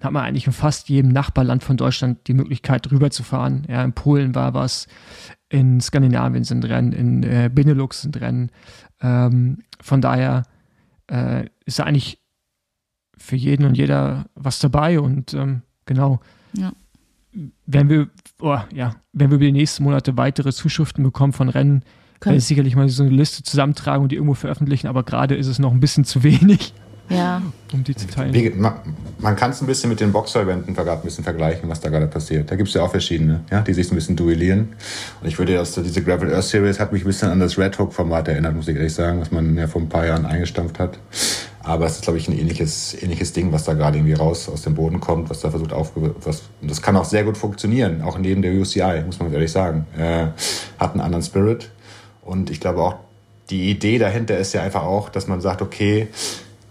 hat man eigentlich in fast jedem Nachbarland von Deutschland die Möglichkeit, rüber zu fahren. Ja, in Polen war was, in Skandinavien sind Rennen, in äh, Benelux sind Rennen. Ähm, von daher äh, ist da eigentlich für jeden und jeder was dabei und ähm, genau. Ja. Wenn wir, oh, ja, wenn wir über die nächsten Monate weitere Zuschriften bekommen von Rennen, können wir sicherlich mal so eine Liste zusammentragen und die irgendwo veröffentlichen, aber gerade ist es noch ein bisschen zu wenig. Ja. Um die zu teilen. Man, man kann es ein bisschen mit den Boxer-Eventen ein bisschen vergleichen, was da gerade passiert. Da gibt es ja auch verschiedene, ja, die sich ein bisschen duellieren. Und ich würde ja, diese Gravel Earth Series hat mich ein bisschen an das Red Hook-Format erinnert, muss ich ehrlich sagen, was man ja vor ein paar Jahren eingestampft hat. Aber es ist, glaube ich, ein ähnliches, ähnliches Ding, was da gerade irgendwie raus aus dem Boden kommt, was da versucht aufge... Was, und das kann auch sehr gut funktionieren, auch neben der UCI, muss man ehrlich sagen. Äh, hat einen anderen Spirit. Und ich glaube auch, die Idee dahinter ist ja einfach auch, dass man sagt, okay,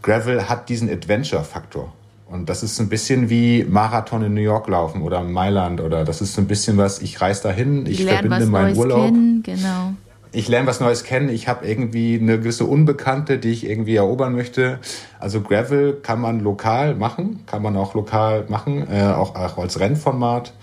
Gravel hat diesen Adventure-Faktor. Und das ist ein bisschen wie Marathon in New York laufen oder Mailand oder das ist so ein bisschen was, ich reise dahin, ich Lern verbinde meinen Neues Urlaub. Kennen, genau. Ich lerne was Neues kennen, ich habe irgendwie eine gewisse Unbekannte, die ich irgendwie erobern möchte. Also Gravel kann man lokal machen, kann man auch lokal machen, äh, auch, auch als Rennformat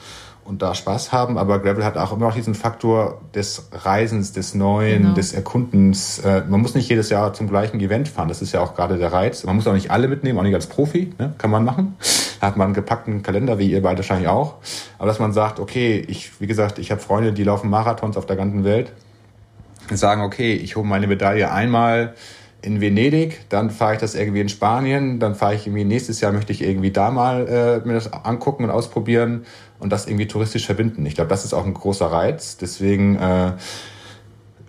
und da Spaß haben. Aber Gravel hat auch immer noch diesen Faktor des Reisens, des Neuen, genau. des Erkundens. Äh, man muss nicht jedes Jahr zum gleichen Event fahren. Das ist ja auch gerade der Reiz. Man muss auch nicht alle mitnehmen, auch nicht als Profi. Ne? Kann man machen. Da hat man einen gepackten Kalender, wie ihr beide wahrscheinlich auch. Aber dass man sagt, okay, ich, wie gesagt, ich habe Freunde, die laufen Marathons auf der ganzen Welt. Und sagen, okay, ich hole meine Medaille einmal in Venedig, dann fahre ich das irgendwie in Spanien, dann fahre ich irgendwie nächstes Jahr möchte ich irgendwie da mal äh, mir das angucken und ausprobieren und das irgendwie touristisch verbinden. Ich glaube, das ist auch ein großer Reiz. Deswegen äh,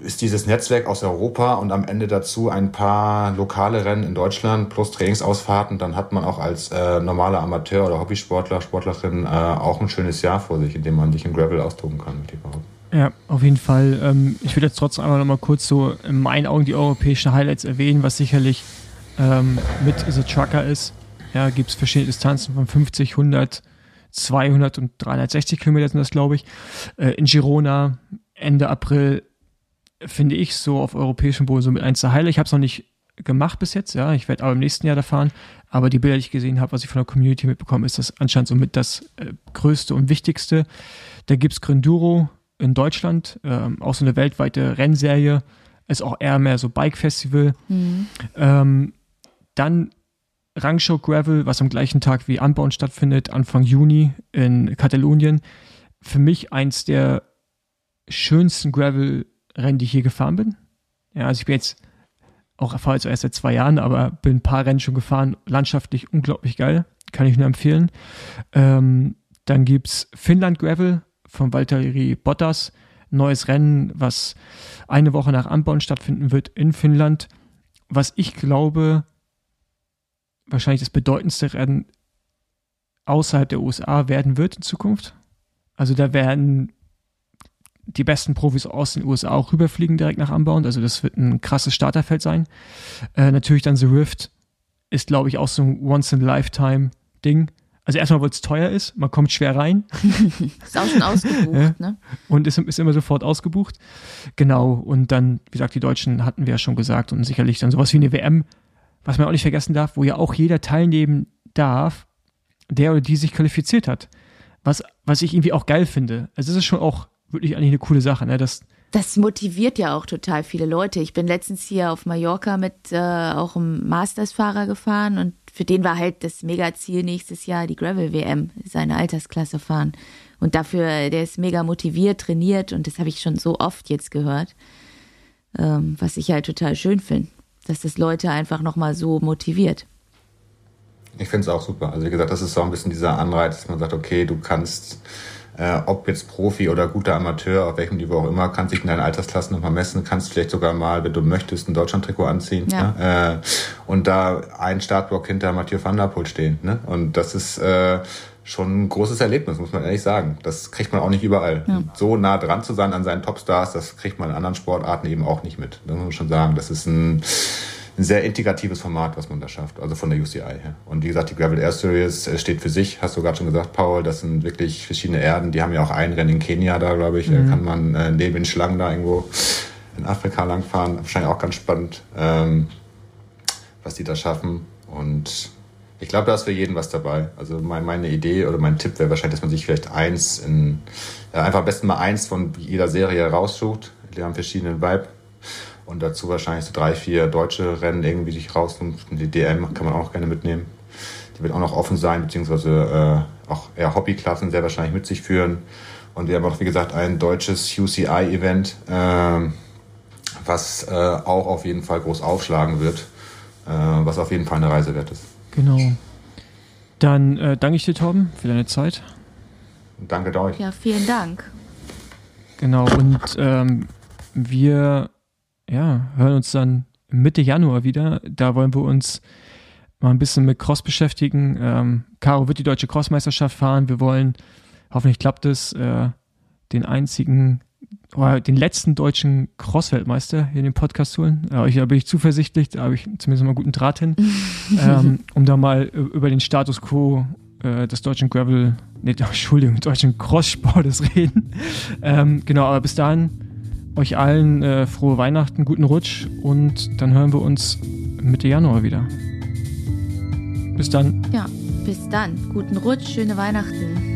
ist dieses Netzwerk aus Europa und am Ende dazu ein paar lokale Rennen in Deutschland plus Trainingsausfahrten, dann hat man auch als äh, normaler Amateur oder Hobbysportler, Sportlerin äh, auch ein schönes Jahr vor sich, in dem man sich im Gravel austoben kann, würde ich behaupten. Ja, auf jeden Fall. Ähm, ich würde jetzt trotzdem einmal noch mal kurz so in meinen Augen die europäischen Highlights erwähnen, was sicherlich ähm, mit The Trucker ist. Ja, gibt es verschiedene Distanzen von 50, 100, 200 und 360 Kilometer sind das, glaube ich. Äh, in Girona Ende April finde ich so auf europäischem Boden so mit eins der Highlights. Ich habe es noch nicht gemacht bis jetzt, ja. Ich werde aber im nächsten Jahr da fahren. Aber die Bilder, die ich gesehen habe, was ich von der Community mitbekomme, ist das anscheinend somit das äh, größte und wichtigste. Da gibt es Grinduro in Deutschland, ähm, auch so eine weltweite Rennserie. Ist auch eher mehr so Bike-Festival. Mhm. Ähm, dann Rangshow Gravel, was am gleichen Tag wie Anbauen stattfindet, Anfang Juni in Katalonien. Für mich eins der schönsten Gravel-Rennen, die ich hier gefahren bin. Ja, also ich bin jetzt auch erfahre jetzt erst seit zwei Jahren, aber bin ein paar Rennen schon gefahren. Landschaftlich unglaublich geil. Kann ich nur empfehlen. Ähm, dann es Finnland Gravel von Valtteri Bottas. Neues Rennen, was eine Woche nach Anbauen stattfinden wird in Finnland. Was ich glaube, wahrscheinlich das bedeutendste Rennen außerhalb der USA werden wird in Zukunft. Also da werden die besten Profis aus den USA auch rüberfliegen direkt nach Unbound. Also das wird ein krasses Starterfeld sein. Äh, natürlich dann The Rift ist, glaube ich, auch so ein Once-in-a-Lifetime-Ding. Also erstmal, weil es teuer ist, man kommt schwer rein. ist auch schon ausgebucht, ja. ne? Und ist, ist immer sofort ausgebucht. Genau. Und dann, wie gesagt, die Deutschen hatten wir ja schon gesagt und sicherlich dann sowas wie eine WM, was man auch nicht vergessen darf, wo ja auch jeder teilnehmen darf, der oder die sich qualifiziert hat. Was, was ich irgendwie auch geil finde. Also es ist schon auch wirklich eigentlich eine coole Sache, ne? Das, das motiviert ja auch total viele Leute. Ich bin letztens hier auf Mallorca mit äh, auch einem Masters-Fahrer gefahren und für den war halt das Mega-Ziel nächstes Jahr die Gravel-WM, seine Altersklasse fahren. Und dafür, der ist mega motiviert, trainiert und das habe ich schon so oft jetzt gehört, ähm, was ich halt total schön finde, dass das Leute einfach nochmal so motiviert. Ich finde es auch super. Also wie gesagt, das ist so ein bisschen dieser Anreiz, dass man sagt, okay, du kannst äh, ob jetzt Profi oder guter Amateur, auf welchem Niveau auch immer, kannst dich in deinen Altersklassen nochmal messen, kannst vielleicht sogar mal, wenn du möchtest, ein Deutschland-Trikot anziehen ja. ne? äh, und da ein Startblock hinter Mathieu van der Poel stehen. Ne? Und das ist äh, schon ein großes Erlebnis, muss man ehrlich sagen. Das kriegt man auch nicht überall. Ja. So nah dran zu sein an seinen Topstars, das kriegt man in anderen Sportarten eben auch nicht mit. Das muss man schon sagen. Das ist ein ein sehr integratives Format, was man da schafft, also von der UCI her. Und wie gesagt, die Gravel Air Series äh, steht für sich, hast du gerade schon gesagt, Paul, das sind wirklich verschiedene Erden. Die haben ja auch ein Rennen in Kenia da, glaube ich. Mhm. Da kann man äh, neben den Schlangen da irgendwo in Afrika langfahren. Wahrscheinlich auch ganz spannend, ähm, was die da schaffen. Und ich glaube, da ist für jeden was dabei. Also mein, meine Idee oder mein Tipp wäre wahrscheinlich, dass man sich vielleicht eins in, ja, einfach am besten mal eins von jeder Serie raussucht. Die haben verschiedenen Vibe und dazu wahrscheinlich so drei, vier deutsche Rennen irgendwie sich rausnehmen. Die DM kann man auch gerne mitnehmen. Die wird auch noch offen sein, beziehungsweise äh, auch eher Hobbyklassen sehr wahrscheinlich mit sich führen. Und wir haben auch, wie gesagt, ein deutsches UCI-Event, äh, was äh, auch auf jeden Fall groß aufschlagen wird, äh, was auf jeden Fall eine Reise wert ist. Genau. Dann äh, danke ich dir, Torben, für deine Zeit. Danke euch. Ja, vielen Dank. Genau, und ähm, wir ja, hören uns dann Mitte Januar wieder. Da wollen wir uns mal ein bisschen mit Cross beschäftigen. Ähm, Caro wird die deutsche Crossmeisterschaft fahren. Wir wollen, hoffentlich klappt es, äh, den einzigen, den letzten deutschen Cross-Weltmeister hier in den Podcast holen. Äh, da bin ich zuversichtlich, da habe ich zumindest mal einen guten Draht hin, ähm, um da mal über den Status quo äh, des deutschen Gravel, nee, Entschuldigung, deutschen Cross-Sportes reden. Ähm, genau, aber bis dahin euch allen äh, frohe Weihnachten, guten Rutsch und dann hören wir uns Mitte Januar wieder. Bis dann. Ja, bis dann. Guten Rutsch, schöne Weihnachten.